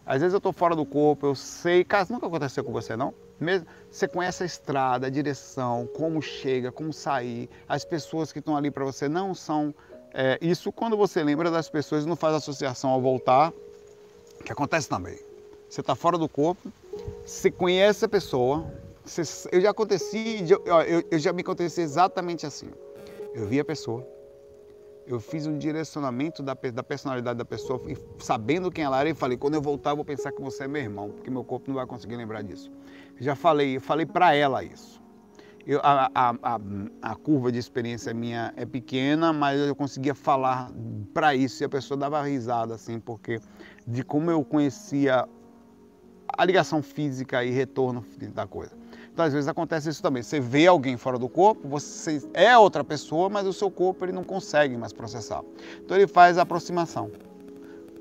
Às vezes eu estou fora do corpo, eu sei, caso nunca aconteceu com você não? Mesmo, você conhece a estrada, a direção, como chega, como sair, as pessoas que estão ali para você não são. É, isso quando você lembra das pessoas não faz associação ao voltar, que acontece também. Você está fora do corpo, você conhece a pessoa, você, eu já aconteci, eu, eu, eu já me aconteci exatamente assim. Eu vi a pessoa, eu fiz um direcionamento da, da, personalidade da pessoa, sabendo quem ela era, e falei: quando eu voltar, eu vou pensar que você é meu irmão, porque meu corpo não vai conseguir lembrar disso. Já falei, eu falei para ela isso. Eu, a, a, a, a, curva de experiência minha é pequena, mas eu conseguia falar para isso e a pessoa dava risada, assim, porque de como eu conhecia a ligação física e retorno da coisa. Às vezes acontece isso também. Você vê alguém fora do corpo, você é outra pessoa, mas o seu corpo ele não consegue mais processar. Então ele faz a aproximação.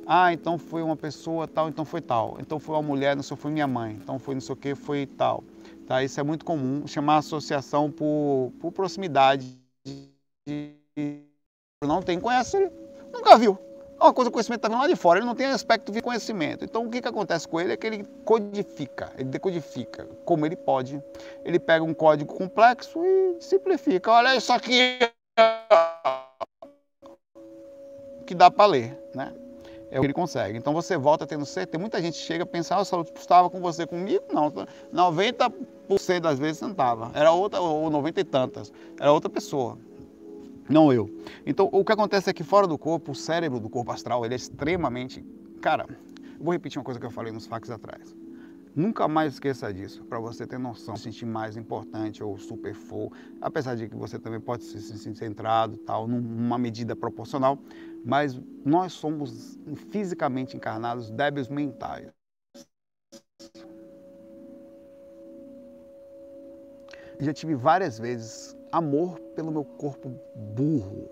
Ah, então foi uma pessoa tal, então foi tal. Então foi uma mulher, não sei, foi minha mãe. Então foi não sei o que, foi tal. Tá? Isso é muito comum, chamar associação por, por proximidade. Não tem, conhece, nunca viu. Uma coisa, o conhecimento está vindo lá de fora, ele não tem aspecto de conhecimento. Então, o que, que acontece com ele é que ele codifica, ele decodifica como ele pode. Ele pega um código complexo e simplifica. Olha isso aqui que dá para ler, né? É o que ele consegue. Então você volta tendo certeza. Muita gente chega a pensar, eu estava com você comigo? Não. 90% das vezes não estava. Era outra, ou 90 e tantas. Era outra pessoa não eu. Então, o que acontece é que fora do corpo, o cérebro do corpo astral, ele é extremamente... Cara, eu vou repetir uma coisa que eu falei nos fax atrás. Nunca mais esqueça disso, para você ter noção, se sentir mais importante ou super full, apesar de que você também pode se sentir centrado, tal, numa medida proporcional, mas nós somos fisicamente encarnados débeis mentais. Já tive várias vezes amor pelo meu corpo burro.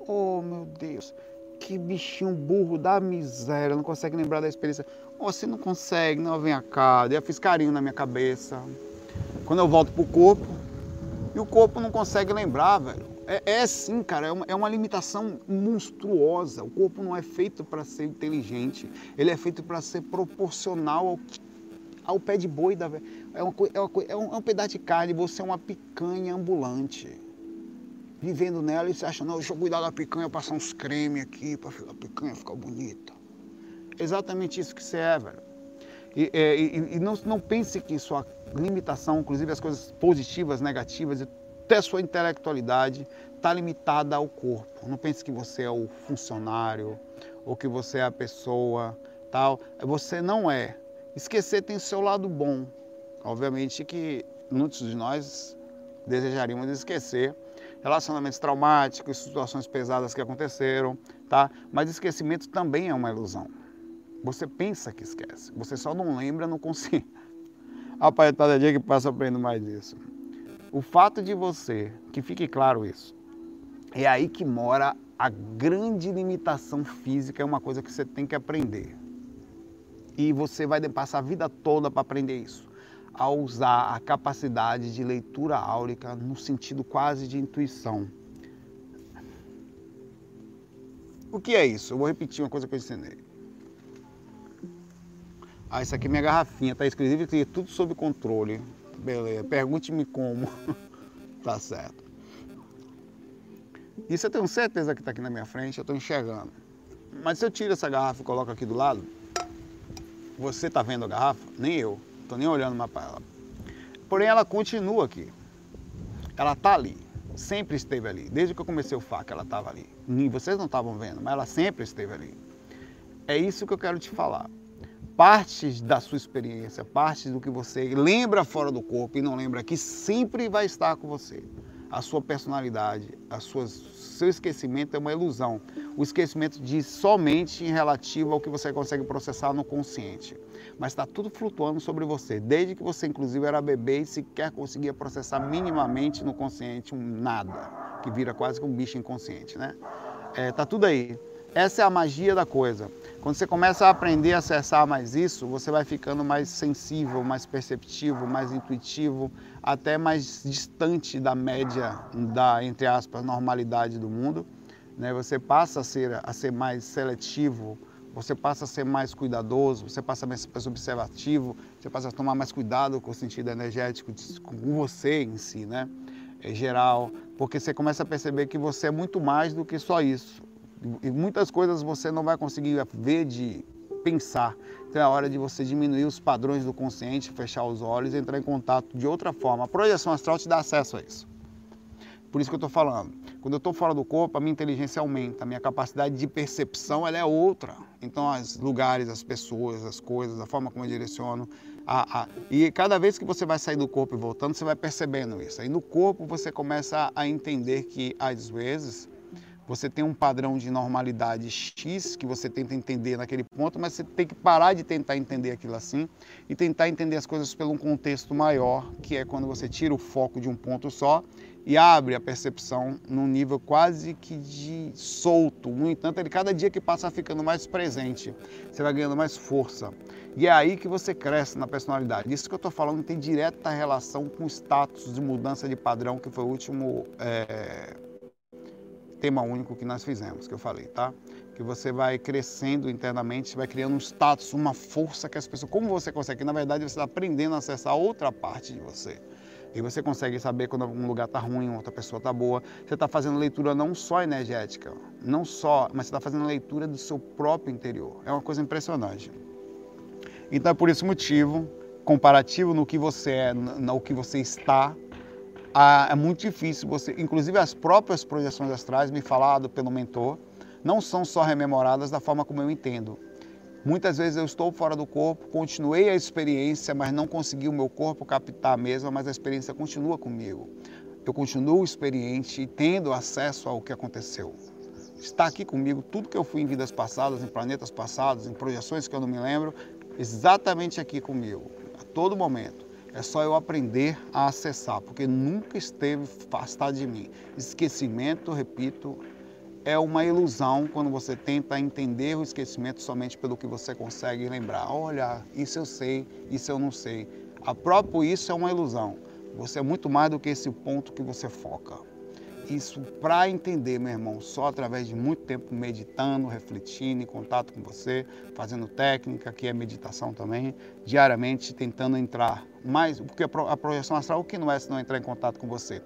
Oh, meu Deus, que bichinho burro da miséria, não consegue lembrar da experiência. Oh, você não consegue, não, vem cá. Eu fiz carinho na minha cabeça. Quando eu volto pro corpo, e o corpo não consegue lembrar, velho. É, é sim, cara, é uma, é uma limitação monstruosa. O corpo não é feito para ser inteligente, ele é feito para ser proporcional ao ao pé de boi da é, uma, é, uma, é, um, é um pedaço de carne, você é uma picanha ambulante. Vivendo nela e você acha, não, deixa eu cuidar da picanha, passar uns cremes aqui para a picanha ficar bonita. Exatamente isso que você é, velho. E, é, e, e não, não pense que sua limitação, inclusive as coisas positivas, negativas, até sua intelectualidade, está limitada ao corpo. Não pense que você é o funcionário ou que você é a pessoa tal. Você não é. Esquecer tem seu lado bom. Obviamente que muitos de nós desejaríamos esquecer relacionamentos traumáticos, situações pesadas que aconteceram, tá? Mas esquecimento também é uma ilusão. Você pensa que esquece, você só não lembra no consciente. Rapaz, cada dia que passa eu aprendo mais isso. O fato de você, que fique claro isso, é aí que mora a grande limitação física, é uma coisa que você tem que aprender. E você vai passar a vida toda para aprender isso. A usar a capacidade de leitura áurica no sentido quase de intuição. O que é isso? Eu vou repetir uma coisa que eu ensinei. Ah, isso aqui é minha garrafinha, tá escrito aqui, tudo sob controle. Beleza, pergunte-me como. tá certo. Isso eu tenho certeza que está aqui na minha frente, eu estou enxergando. Mas se eu tiro essa garrafa e coloco aqui do lado, você está vendo a garrafa? Nem eu. Estou nem olhando mais para ela. Porém, ela continua aqui. Ela está ali. Sempre esteve ali. Desde que eu comecei o FAC, ela estava ali. Vocês não estavam vendo, mas ela sempre esteve ali. É isso que eu quero te falar. Partes da sua experiência, partes do que você lembra fora do corpo e não lembra aqui, sempre vai estar com você. A sua personalidade, a sua, seu esquecimento é uma ilusão. O esquecimento diz somente em relativo ao que você consegue processar no consciente. Mas está tudo flutuando sobre você, desde que você inclusive era bebê e sequer conseguia processar minimamente no consciente um nada, que vira quase que um bicho inconsciente, né? É, tá tudo aí. Essa é a magia da coisa. Quando você começa a aprender a acessar mais isso, você vai ficando mais sensível, mais perceptivo, mais intuitivo, até mais distante da média da, entre aspas, normalidade do mundo. Né? Você passa a ser, a ser mais seletivo você passa a ser mais cuidadoso, você passa a ser mais observativo, você passa a tomar mais cuidado com o sentido energético, com você em si, né? Em geral, porque você começa a perceber que você é muito mais do que só isso. E muitas coisas você não vai conseguir ver de pensar. Então é a hora de você diminuir os padrões do consciente, fechar os olhos e entrar em contato de outra forma. A projeção astral te dá acesso a isso. Por isso que eu estou falando. Quando eu estou fora do corpo, a minha inteligência aumenta, a minha capacidade de percepção ela é outra. Então, os lugares, as pessoas, as coisas, a forma como eu direciono. A, a, e cada vez que você vai sair do corpo e voltando, você vai percebendo isso. Aí no corpo você começa a entender que, às vezes, você tem um padrão de normalidade X que você tenta entender naquele ponto, mas você tem que parar de tentar entender aquilo assim e tentar entender as coisas pelo um contexto maior, que é quando você tira o foco de um ponto só e abre a percepção num nível quase que de solto. No entanto, ele cada dia que passa ficando mais presente, você vai ganhando mais força. E é aí que você cresce na personalidade. Isso que eu estou falando tem direta relação com o status de mudança de padrão, que foi o último é, tema único que nós fizemos, que eu falei, tá? Que você vai crescendo internamente, vai criando um status, uma força que as pessoas. Como você consegue? Na verdade, você está aprendendo a acessar outra parte de você. E você consegue saber quando um lugar está ruim, outra pessoa está boa. Você está fazendo leitura não só energética, não só, mas você está fazendo leitura do seu próprio interior. É uma coisa impressionante. Então, é por esse motivo, comparativo no que você é, no que você está, é muito difícil você, inclusive as próprias projeções astrais me falado pelo mentor, não são só rememoradas da forma como eu entendo. Muitas vezes eu estou fora do corpo, continuei a experiência, mas não consegui o meu corpo captar a mesma, mas a experiência continua comigo. Eu continuo experiente e tendo acesso ao que aconteceu. Está aqui comigo tudo que eu fui em vidas passadas, em planetas passados, em projeções que eu não me lembro, exatamente aqui comigo, a todo momento. É só eu aprender a acessar, porque nunca esteve afastado de mim. Esquecimento, repito, é uma ilusão quando você tenta entender o esquecimento somente pelo que você consegue lembrar. Olha, isso eu sei, isso eu não sei. A próprio isso é uma ilusão. Você é muito mais do que esse ponto que você foca. Isso para entender, meu irmão, só através de muito tempo meditando, refletindo, em contato com você, fazendo técnica, que é meditação também, diariamente tentando entrar mais, porque a projeção astral o que não é se não entrar em contato com você?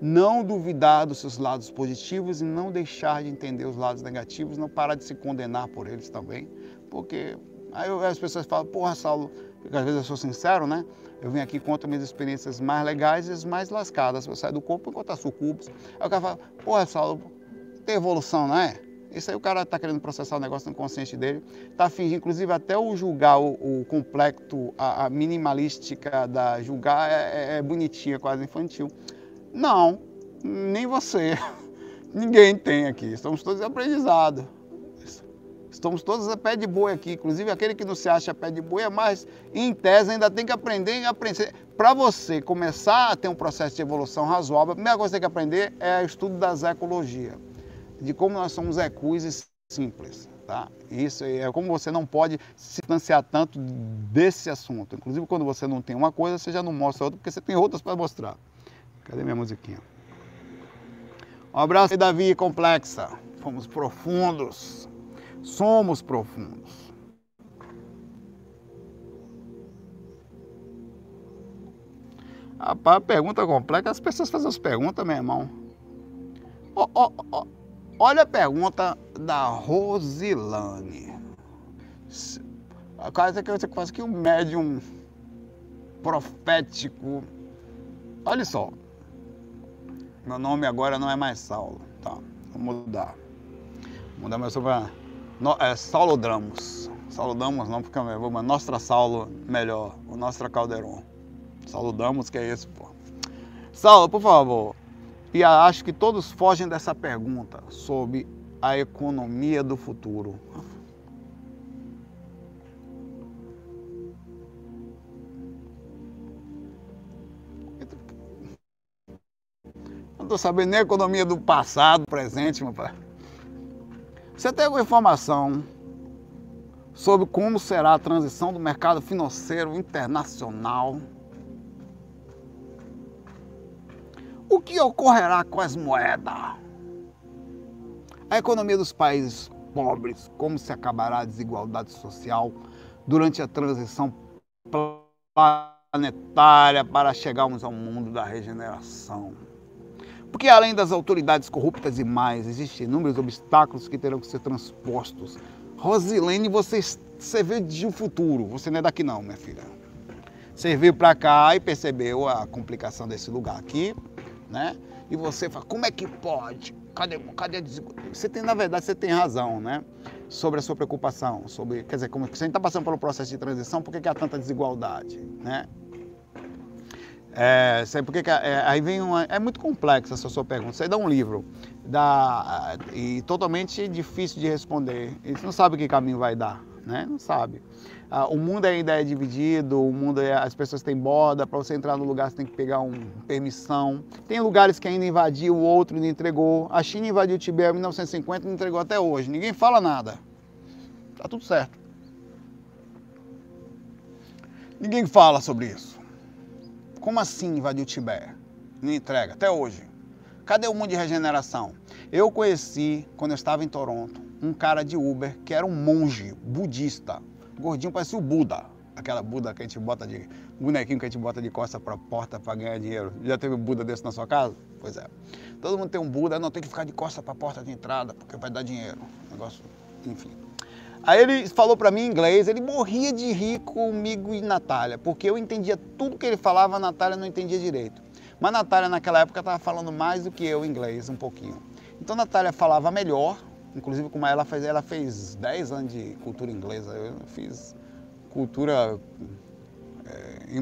não duvidar dos seus lados positivos e não deixar de entender os lados negativos, não parar de se condenar por eles também, porque aí as pessoas falam, porra, Saulo, às vezes eu sou sincero, né? Eu vim aqui conto minhas experiências mais legais e as mais lascadas. Eu saio do corpo enquanto sucubos. Aí o cara fala, porra, Saulo, tem evolução, não é? Isso aí o cara está querendo processar o negócio no consciente dele, está fingindo, inclusive até o julgar o, o complexo, a, a, minimalística da julgar é, é, é bonitinha, quase infantil. Não, nem você. Ninguém tem aqui. Estamos todos aprendizados. Estamos todos a pé de boi aqui. Inclusive aquele que não se acha pé de boi é mais, em tese, ainda tem que aprender e aprender. Para você começar a ter um processo de evolução razoável, a primeira coisa que tem que aprender é o estudo da ecologia. De como nós somos ecus e simples. Tá? Isso é como você não pode se distanciar tanto desse assunto. Inclusive, quando você não tem uma coisa, você já não mostra outra, porque você tem outras para mostrar. Cadê minha musiquinha? Um abraço Davi Complexa. Fomos profundos. Somos profundos. Rapaz, pergunta complexa, as pessoas fazem as perguntas, meu irmão. Oh, oh, oh, olha a pergunta da Rosilane. Casa que você quase que um médium profético. Olha só, meu nome agora não é mais Saulo, tá? Vou mudar. Vou mudar meu nome para é, Saulo Dramos. Saulo Damos não, porque eu vou, mas Nostra Saulo melhor, o Nostra Calderon. Saulo Damos, que é esse, pô. Saulo, por favor. E acho que todos fogem dessa pergunta sobre a economia do futuro. estou sabendo nem a economia do passado, presente, meu pai. Você tem alguma informação sobre como será a transição do mercado financeiro internacional? O que ocorrerá com as moedas? A economia dos países pobres, como se acabará a desigualdade social durante a transição planetária para chegarmos ao mundo da regeneração. Porque além das autoridades corruptas e mais, existem inúmeros obstáculos que terão que ser transpostos. Rosilene, você, você veio de um futuro, você não é daqui não, minha filha. Você veio para cá e percebeu a complicação desse lugar aqui, né? E você fala, como é que pode? Cadê, cadê a desigualdade? Você tem, na verdade, você tem razão, né? Sobre a sua preocupação, sobre, quer dizer, como a gente está passando pelo processo de transição, por que, que há tanta desigualdade, né? É, sei porque que, é, aí vem uma, é muito complexa essa sua pergunta. Você dá um livro dá, e totalmente difícil de responder. Gente não sabe que caminho vai dar, né? Não sabe. Ah, o mundo ainda é dividido, o mundo é, as pessoas têm borda, para você entrar no lugar você tem que pegar uma permissão. Tem lugares que ainda invadiu, o outro não entregou. A China invadiu o Tibete em 1950 e não entregou até hoje. Ninguém fala nada. Tá tudo certo. Ninguém fala sobre isso. Como assim invadiu o Tibete? Não entrega, até hoje. Cadê o mundo de regeneração? Eu conheci, quando eu estava em Toronto, um cara de Uber que era um monge budista. Gordinho, parecia o Buda. Aquela Buda que a gente bota de. bonequinho que a gente bota de costa para porta para ganhar dinheiro. Já teve Buda desse na sua casa? Pois é. Todo mundo tem um Buda, não tem que ficar de costa para porta de entrada, porque vai dar dinheiro. Negócio, enfim. Aí ele falou para mim em inglês, ele morria de rir comigo e Natália, porque eu entendia tudo que ele falava, a Natália não entendia direito. Mas a Natália naquela época estava falando mais do que eu inglês, um pouquinho. Então a Natália falava melhor, inclusive como ela fez, ela fez 10 anos de cultura inglesa, eu fiz cultura é,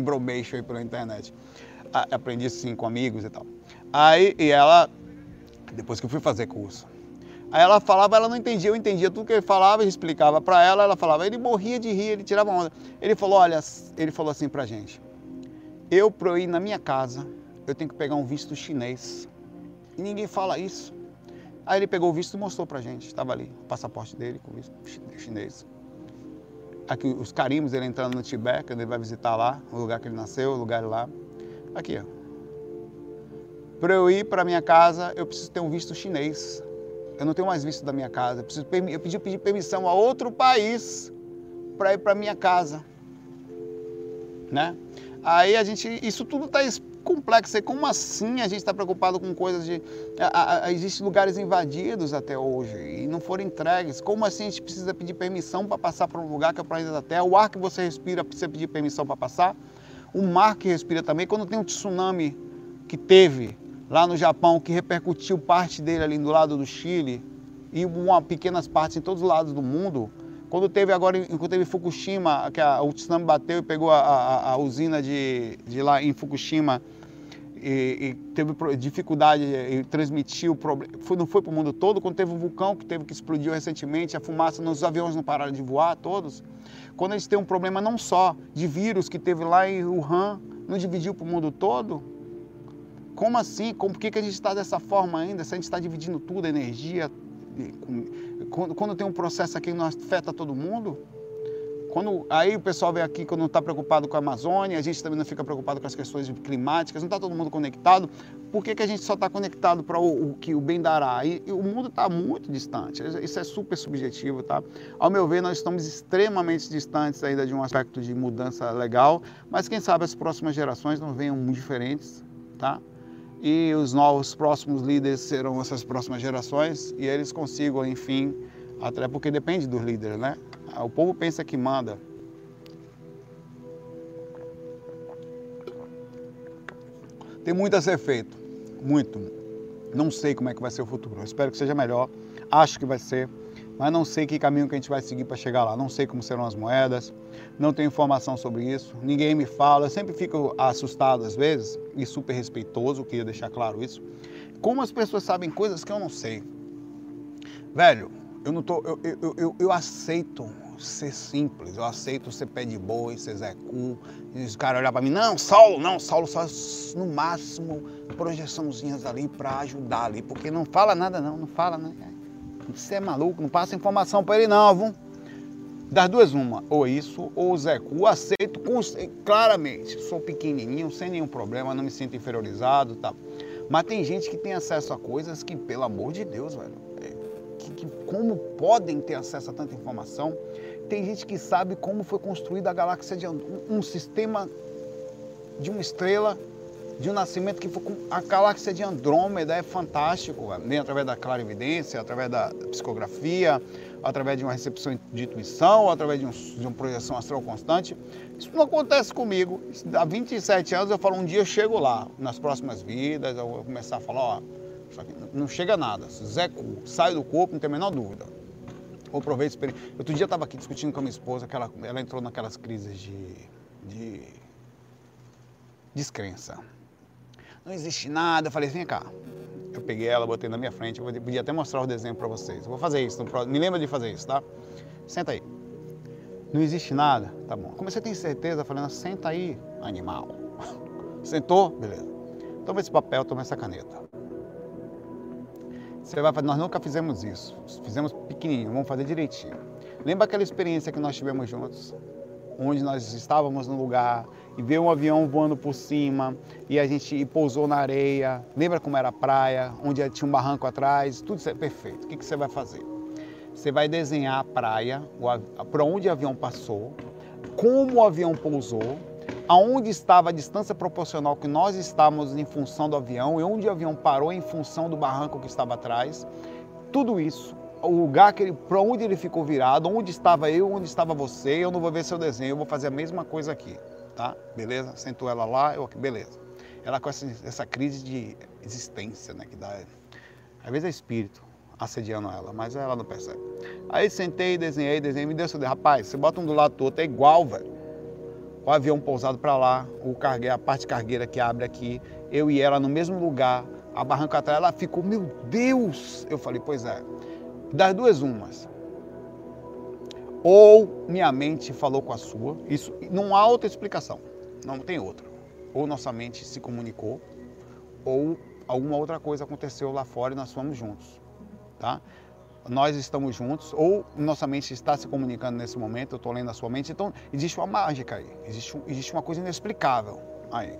aí pela internet. Aprendi assim com amigos e tal. Aí, e ela, depois que eu fui fazer curso, Aí ela falava, ela não entendia, eu entendia tudo que ele falava, eu explicava para ela, ela falava, ele morria de rir, ele tirava onda. Ele falou, olha, ele falou assim pra gente, eu para ir na minha casa, eu tenho que pegar um visto chinês. E ninguém fala isso. Aí ele pegou o visto e mostrou pra gente, estava ali, o passaporte dele com o visto chinês. Aqui os carimbos, ele entrando no Tibete, quando ele vai visitar lá, o lugar que ele nasceu, o lugar lá. Aqui, ó. Para eu ir para minha casa, eu preciso ter um visto chinês. Eu não tenho mais visto da minha casa. Eu, preciso, eu pedi pedir permissão a outro país para ir para minha casa. Né? Aí a gente, isso tudo está complexo. Como assim a gente está preocupado com coisas de. Existem lugares invadidos até hoje e não foram entregues. Como assim a gente precisa pedir permissão para passar para um lugar que é o planeta da Terra? O ar que você respira precisa pedir permissão para passar? O mar que respira também. Quando tem um tsunami que teve lá no Japão, que repercutiu parte dele ali do lado do Chile e uma pequenas partes em todos os lados do mundo. Quando teve agora, quando teve Fukushima, que a, o tsunami bateu e pegou a, a, a usina de, de, lá em Fukushima e, e teve dificuldade e transmitiu, foi, não foi para o mundo todo. Quando teve um vulcão que teve que explodiu recentemente, a fumaça nos aviões não pararam de voar todos. Quando a gente tem um problema não só de vírus que teve lá em Wuhan, não dividiu para o mundo todo, como assim? Como, por que, que a gente está dessa forma ainda? Se a gente está dividindo tudo, energia, quando, quando, tem um processo aqui que não afeta todo mundo? Quando, aí o pessoal vem aqui quando não está preocupado com a Amazônia, a gente também não fica preocupado com as questões climáticas, não está todo mundo conectado. Por que, que a gente só está conectado para o, o, que o bem dará? E, e o mundo está muito distante. Isso é super subjetivo, tá? Ao meu ver, nós estamos extremamente distantes ainda de um aspecto de mudança legal, mas quem sabe as próximas gerações não venham muito diferentes, tá? E os novos próximos líderes serão essas próximas gerações e eles consigam, enfim, até porque depende dos líderes, né? O povo pensa que manda. Tem muito a ser feito, muito. Não sei como é que vai ser o futuro. Eu espero que seja melhor. Acho que vai ser mas não sei que caminho que a gente vai seguir para chegar lá. Não sei como serão as moedas, não tenho informação sobre isso, ninguém me fala. Eu sempre fico assustado às vezes e super respeitoso, queria deixar claro isso. Como as pessoas sabem coisas que eu não sei. Velho, eu não tô, eu, eu, eu, eu aceito ser simples, eu aceito ser pé de boi, ser Zé Cu, e os caras olhar para mim, não, Saulo, não, Saulo só no máximo projeçãozinhas ali para ajudar ali, porque não fala nada não, não fala, né? Você é maluco, não passa informação para ele não, viu? Das duas, uma, ou isso, ou o Zé Cu, aceito claramente, sou pequenininho, sem nenhum problema, não me sinto inferiorizado, tá? Mas tem gente que tem acesso a coisas que, pelo amor de Deus, velho, é, que, que, como podem ter acesso a tanta informação. Tem gente que sabe como foi construída a galáxia de um, um sistema de uma estrela de um nascimento que foi a galáxia de Andrômeda é fantástico, né? através da clarividência, através da psicografia, através de uma recepção de intuição, através de, um, de uma projeção astral constante. Isso não acontece comigo. Há 27 anos eu falo, um dia eu chego lá, nas próximas vidas, eu vou começar a falar, ó, não chega nada, Zé Cu, sai do corpo, não tem a menor dúvida. Vou aproveitar a experiência. Outro dia eu estava aqui discutindo com a minha esposa, que ela, ela entrou naquelas crises de, de descrença não existe nada. Eu falei, vem cá. Eu peguei ela, botei na minha frente, eu podia até mostrar o desenho para vocês. Eu vou fazer isso, me lembra de fazer isso, tá? Senta aí. Não existe nada? Tá bom. Como você tem certeza? Falando, senta aí, animal. Sentou? Beleza. Toma esse papel, toma essa caneta. Você vai fazer, nós nunca fizemos isso. Fizemos pequenininho, vamos fazer direitinho. Lembra aquela experiência que nós tivemos juntos? Onde nós estávamos num lugar e veio um avião voando por cima e a gente pousou na areia. Lembra como era a praia, onde tinha um barranco atrás? Tudo isso é perfeito. O que, que você vai fazer? Você vai desenhar a praia, para onde o avião passou, como o avião pousou, aonde estava a distância proporcional que nós estávamos em função do avião e onde o avião parou em função do barranco que estava atrás. Tudo isso o lugar que ele, para onde ele ficou virado, onde estava eu, onde estava você, eu não vou ver seu desenho, eu vou fazer a mesma coisa aqui tá? Beleza? Sentou ela lá, eu aqui, beleza. Ela com essa, essa crise de existência, né? Que dá. Às vezes é espírito assediando ela, mas ela não percebe. Aí sentei, desenhei, desenhei, me deu esse rapaz, você bota um do lado do outro, é igual, velho. O avião pousado para lá, o cargue, a parte cargueira que abre aqui, eu e ela no mesmo lugar, a barranca atrás, ela ficou, meu Deus! Eu falei, pois é. Das duas umas, ou minha mente falou com a sua. Isso não há outra explicação, não tem outra. Ou nossa mente se comunicou, ou alguma outra coisa aconteceu lá fora e nós fomos juntos, tá? Nós estamos juntos, ou nossa mente está se comunicando nesse momento, eu estou lendo a sua mente, então existe uma mágica aí, existe, existe uma coisa inexplicável aí.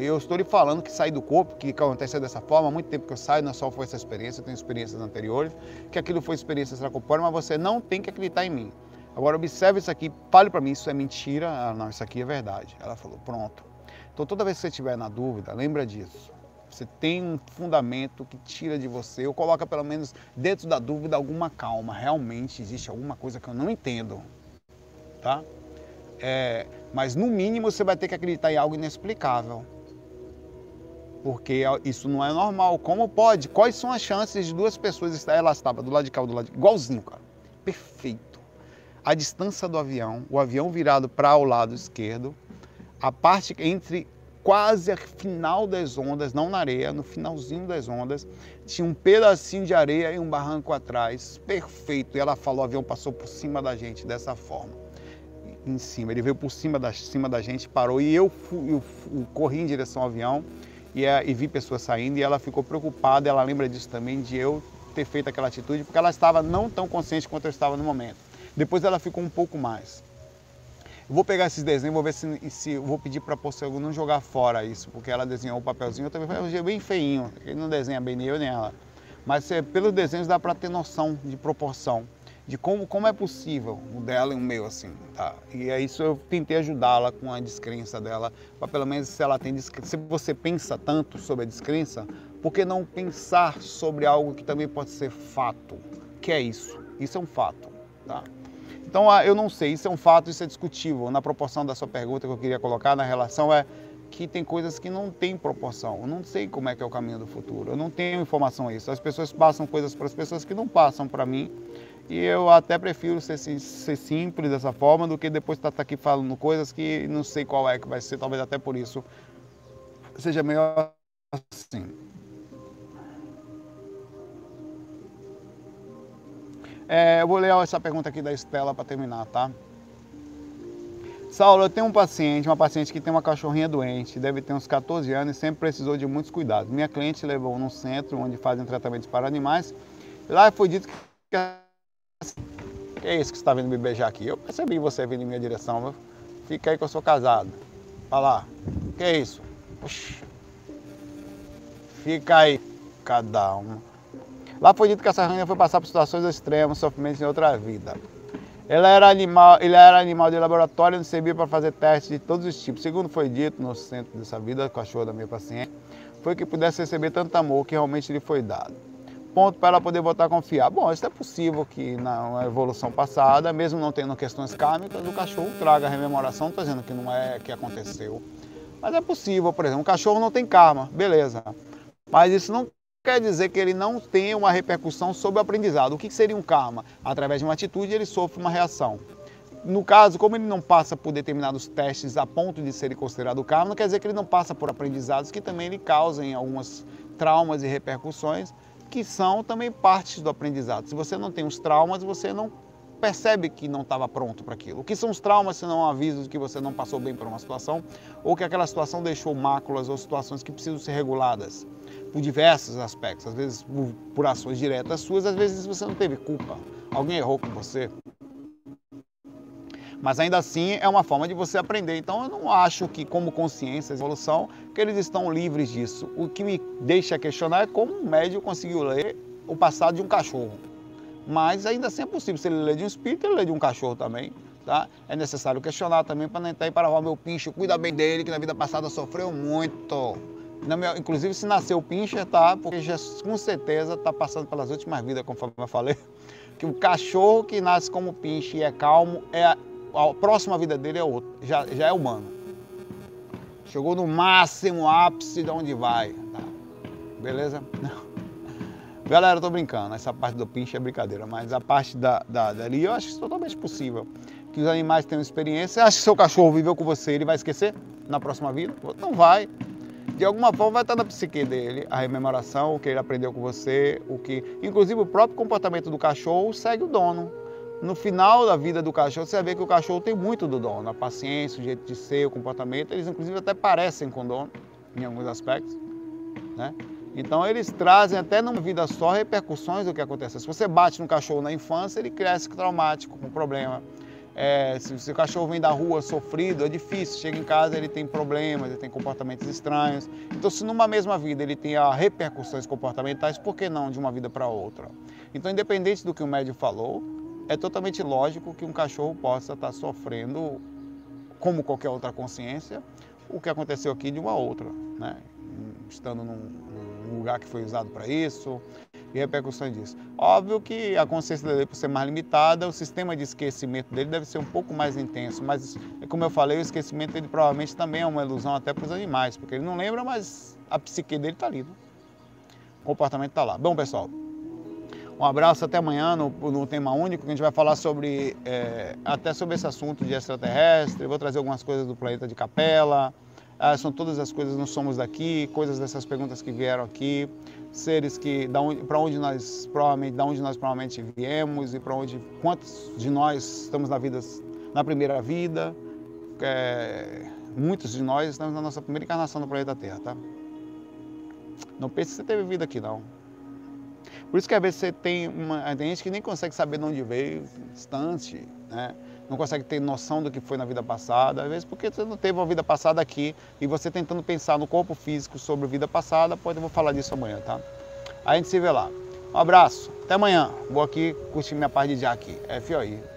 Eu estou lhe falando que sair do corpo, que aconteceu dessa forma, há muito tempo que eu saio, não só foi essa experiência, eu tenho experiências anteriores, que aquilo foi experiência extracorpórea, mas você não tem que acreditar em mim. Agora observe isso aqui, fale para mim, isso é mentira? Ah, não, isso aqui é verdade. Ela falou, pronto. Então toda vez que você estiver na dúvida, lembra disso. Você tem um fundamento que tira de você, ou coloca pelo menos dentro da dúvida alguma calma. Realmente existe alguma coisa que eu não entendo, tá? É, mas no mínimo você vai ter que acreditar em algo inexplicável. Porque isso não é normal. Como pode? Quais são as chances de duas pessoas estarem? Ela estava do lado de cá, do lado de igualzinho, cara. Perfeito a distância do avião, o avião virado para o lado esquerdo, a parte entre quase a final das ondas, não na areia, no finalzinho das ondas, tinha um pedacinho de areia e um barranco atrás, perfeito. E ela falou, o avião passou por cima da gente dessa forma, em cima. Ele veio por cima da, cima da gente, parou e eu, fui, eu, eu corri em direção ao avião e, e vi pessoas saindo e ela ficou preocupada. Ela lembra disso também de eu ter feito aquela atitude, porque ela estava não tão consciente quanto eu estava no momento. Depois ela ficou um pouco mais. Eu vou pegar esses desenhos, vou ver se, se vou pedir para a Porcego não jogar fora isso, porque ela desenhou o papelzinho, eu também falei, bem feinho, ele não desenha bem nem eu nem ela. Mas é, pelos desenhos dá para ter noção de proporção, de como, como é possível o dela e o meu assim, tá? E é isso eu tentei ajudá-la com a descrença dela, para pelo menos se ela tem descrença, se você pensa tanto sobre a descrença, por que não pensar sobre algo que também pode ser fato? Que é isso? Isso é um fato, tá? Então, ah, eu não sei, isso é um fato, isso é discutível. Na proporção da sua pergunta que eu queria colocar na relação é que tem coisas que não têm proporção. Eu não sei como é que é o caminho do futuro. Eu não tenho informação a isso. As pessoas passam coisas para as pessoas que não passam para mim. E eu até prefiro ser, ser simples dessa forma do que depois estar tá, tá aqui falando coisas que não sei qual é que vai ser. Talvez até por isso seja melhor assim. É, eu vou ler essa pergunta aqui da Estela para terminar, tá? Saulo, eu tenho um paciente, uma paciente que tem uma cachorrinha doente, deve ter uns 14 anos e sempre precisou de muitos cuidados. Minha cliente levou num centro onde fazem tratamentos para animais. Lá foi dito que. Que é isso que você está vendo me beijar aqui? Eu percebi você vindo em minha direção. Viu? Fica aí que eu sou casado. Olha lá. Que é isso? Oxi. Fica aí. Cada. Lá foi dito que essa rainha foi passar por situações extremas, sofrimentos em outra vida. Ela era animal, ele era animal de laboratório e servia para fazer testes de todos os tipos. Segundo foi dito no centro dessa vida, cachorro da minha paciente, foi que pudesse receber tanto amor que realmente lhe foi dado. Ponto para ela poder voltar a confiar. Bom, isso é possível que na evolução passada, mesmo não tendo questões kármicas, o cachorro traga a rememoração, estou dizendo que não é que aconteceu. Mas é possível, por exemplo, um cachorro não tem karma, beleza. Mas isso não quer dizer que ele não tenha uma repercussão sobre o aprendizado. O que seria um karma? Através de uma atitude, ele sofre uma reação. No caso, como ele não passa por determinados testes a ponto de ser considerado karma, não quer dizer que ele não passa por aprendizados que também lhe causem algumas traumas e repercussões que são também partes do aprendizado. Se você não tem os traumas, você não percebe que não estava pronto para aquilo. O que são os traumas se não um aviso de que você não passou bem por uma situação ou que aquela situação deixou máculas ou situações que precisam ser reguladas? Por diversos aspectos, às vezes por, por ações diretas suas, às vezes você não teve culpa, alguém errou com você. Mas ainda assim é uma forma de você aprender. Então eu não acho que, como consciência, evolução, que eles estão livres disso. O que me deixa questionar é como um médium conseguiu ler o passado de um cachorro. Mas ainda assim é possível. Se ele lê de um espírito, ele lê de um cachorro também. Tá? É necessário questionar também para não entrar e para o meu pincho, cuida bem dele, que na vida passada sofreu muito. Inclusive, se nasceu pincher, tá? Porque já, com certeza está passando pelas últimas vidas, conforme eu falei. Que o cachorro que nasce como pincher e é calmo, é a, a próxima vida dele é outro, já, já é humano. Chegou no máximo ápice de onde vai. Tá? Beleza? Galera, eu tô brincando, essa parte do pinche é brincadeira, mas a parte da, da, dali eu acho totalmente possível. Que os animais tenham experiência. Você acha que seu cachorro viveu com você, ele vai esquecer na próxima vida? Não vai de alguma forma vai estar na psique dele a rememoração, o que ele aprendeu com você, o que. Inclusive o próprio comportamento do cachorro segue o dono. No final da vida do cachorro, você ver que o cachorro tem muito do dono, a paciência, o jeito de ser, o comportamento, eles inclusive até parecem com o dono, em alguns aspectos. Né? Então eles trazem até numa vida só repercussões do que acontece. Se você bate no cachorro na infância, ele cresce traumático, com problema. É, se, o cachorro vem da rua sofrido, é difícil. Chega em casa, ele tem problemas, ele tem comportamentos estranhos. Então, se numa mesma vida ele tem repercussões comportamentais, por que não de uma vida para outra? Então, independente do que o médico falou, é totalmente lógico que um cachorro possa estar sofrendo, como qualquer outra consciência, o que aconteceu aqui de uma outra, né? Estando num, num lugar que foi usado para isso, e repercussões disso. Óbvio que a consciência dele, por ser mais limitada, o sistema de esquecimento dele deve ser um pouco mais intenso, mas como eu falei, o esquecimento dele provavelmente também é uma ilusão até para os animais, porque ele não lembra, mas a psique dele está ali. Né? O comportamento está lá. Bom, pessoal, um abraço, até amanhã no, no tema único, que a gente vai falar sobre, é, até sobre esse assunto de extraterrestre, vou trazer algumas coisas do planeta de Capela, ah, são todas as coisas, nós somos daqui, coisas dessas perguntas que vieram aqui, seres que para onde nós provavelmente, da onde nós provavelmente viemos e para onde quantos de nós estamos na vida na primeira vida. É, muitos de nós estamos na nossa primeira encarnação no planeta Terra, tá? Não pense que você teve vida aqui não. Por isso que às vezes você tem uma tem gente que nem consegue saber de onde veio, distante, né? Não consegue ter noção do que foi na vida passada, às vezes porque você não teve uma vida passada aqui e você tentando pensar no corpo físico sobre vida passada, pode eu vou falar disso amanhã, tá? A gente se vê lá. Um abraço, até amanhã. Vou aqui curtir minha parte de já aqui. FOI.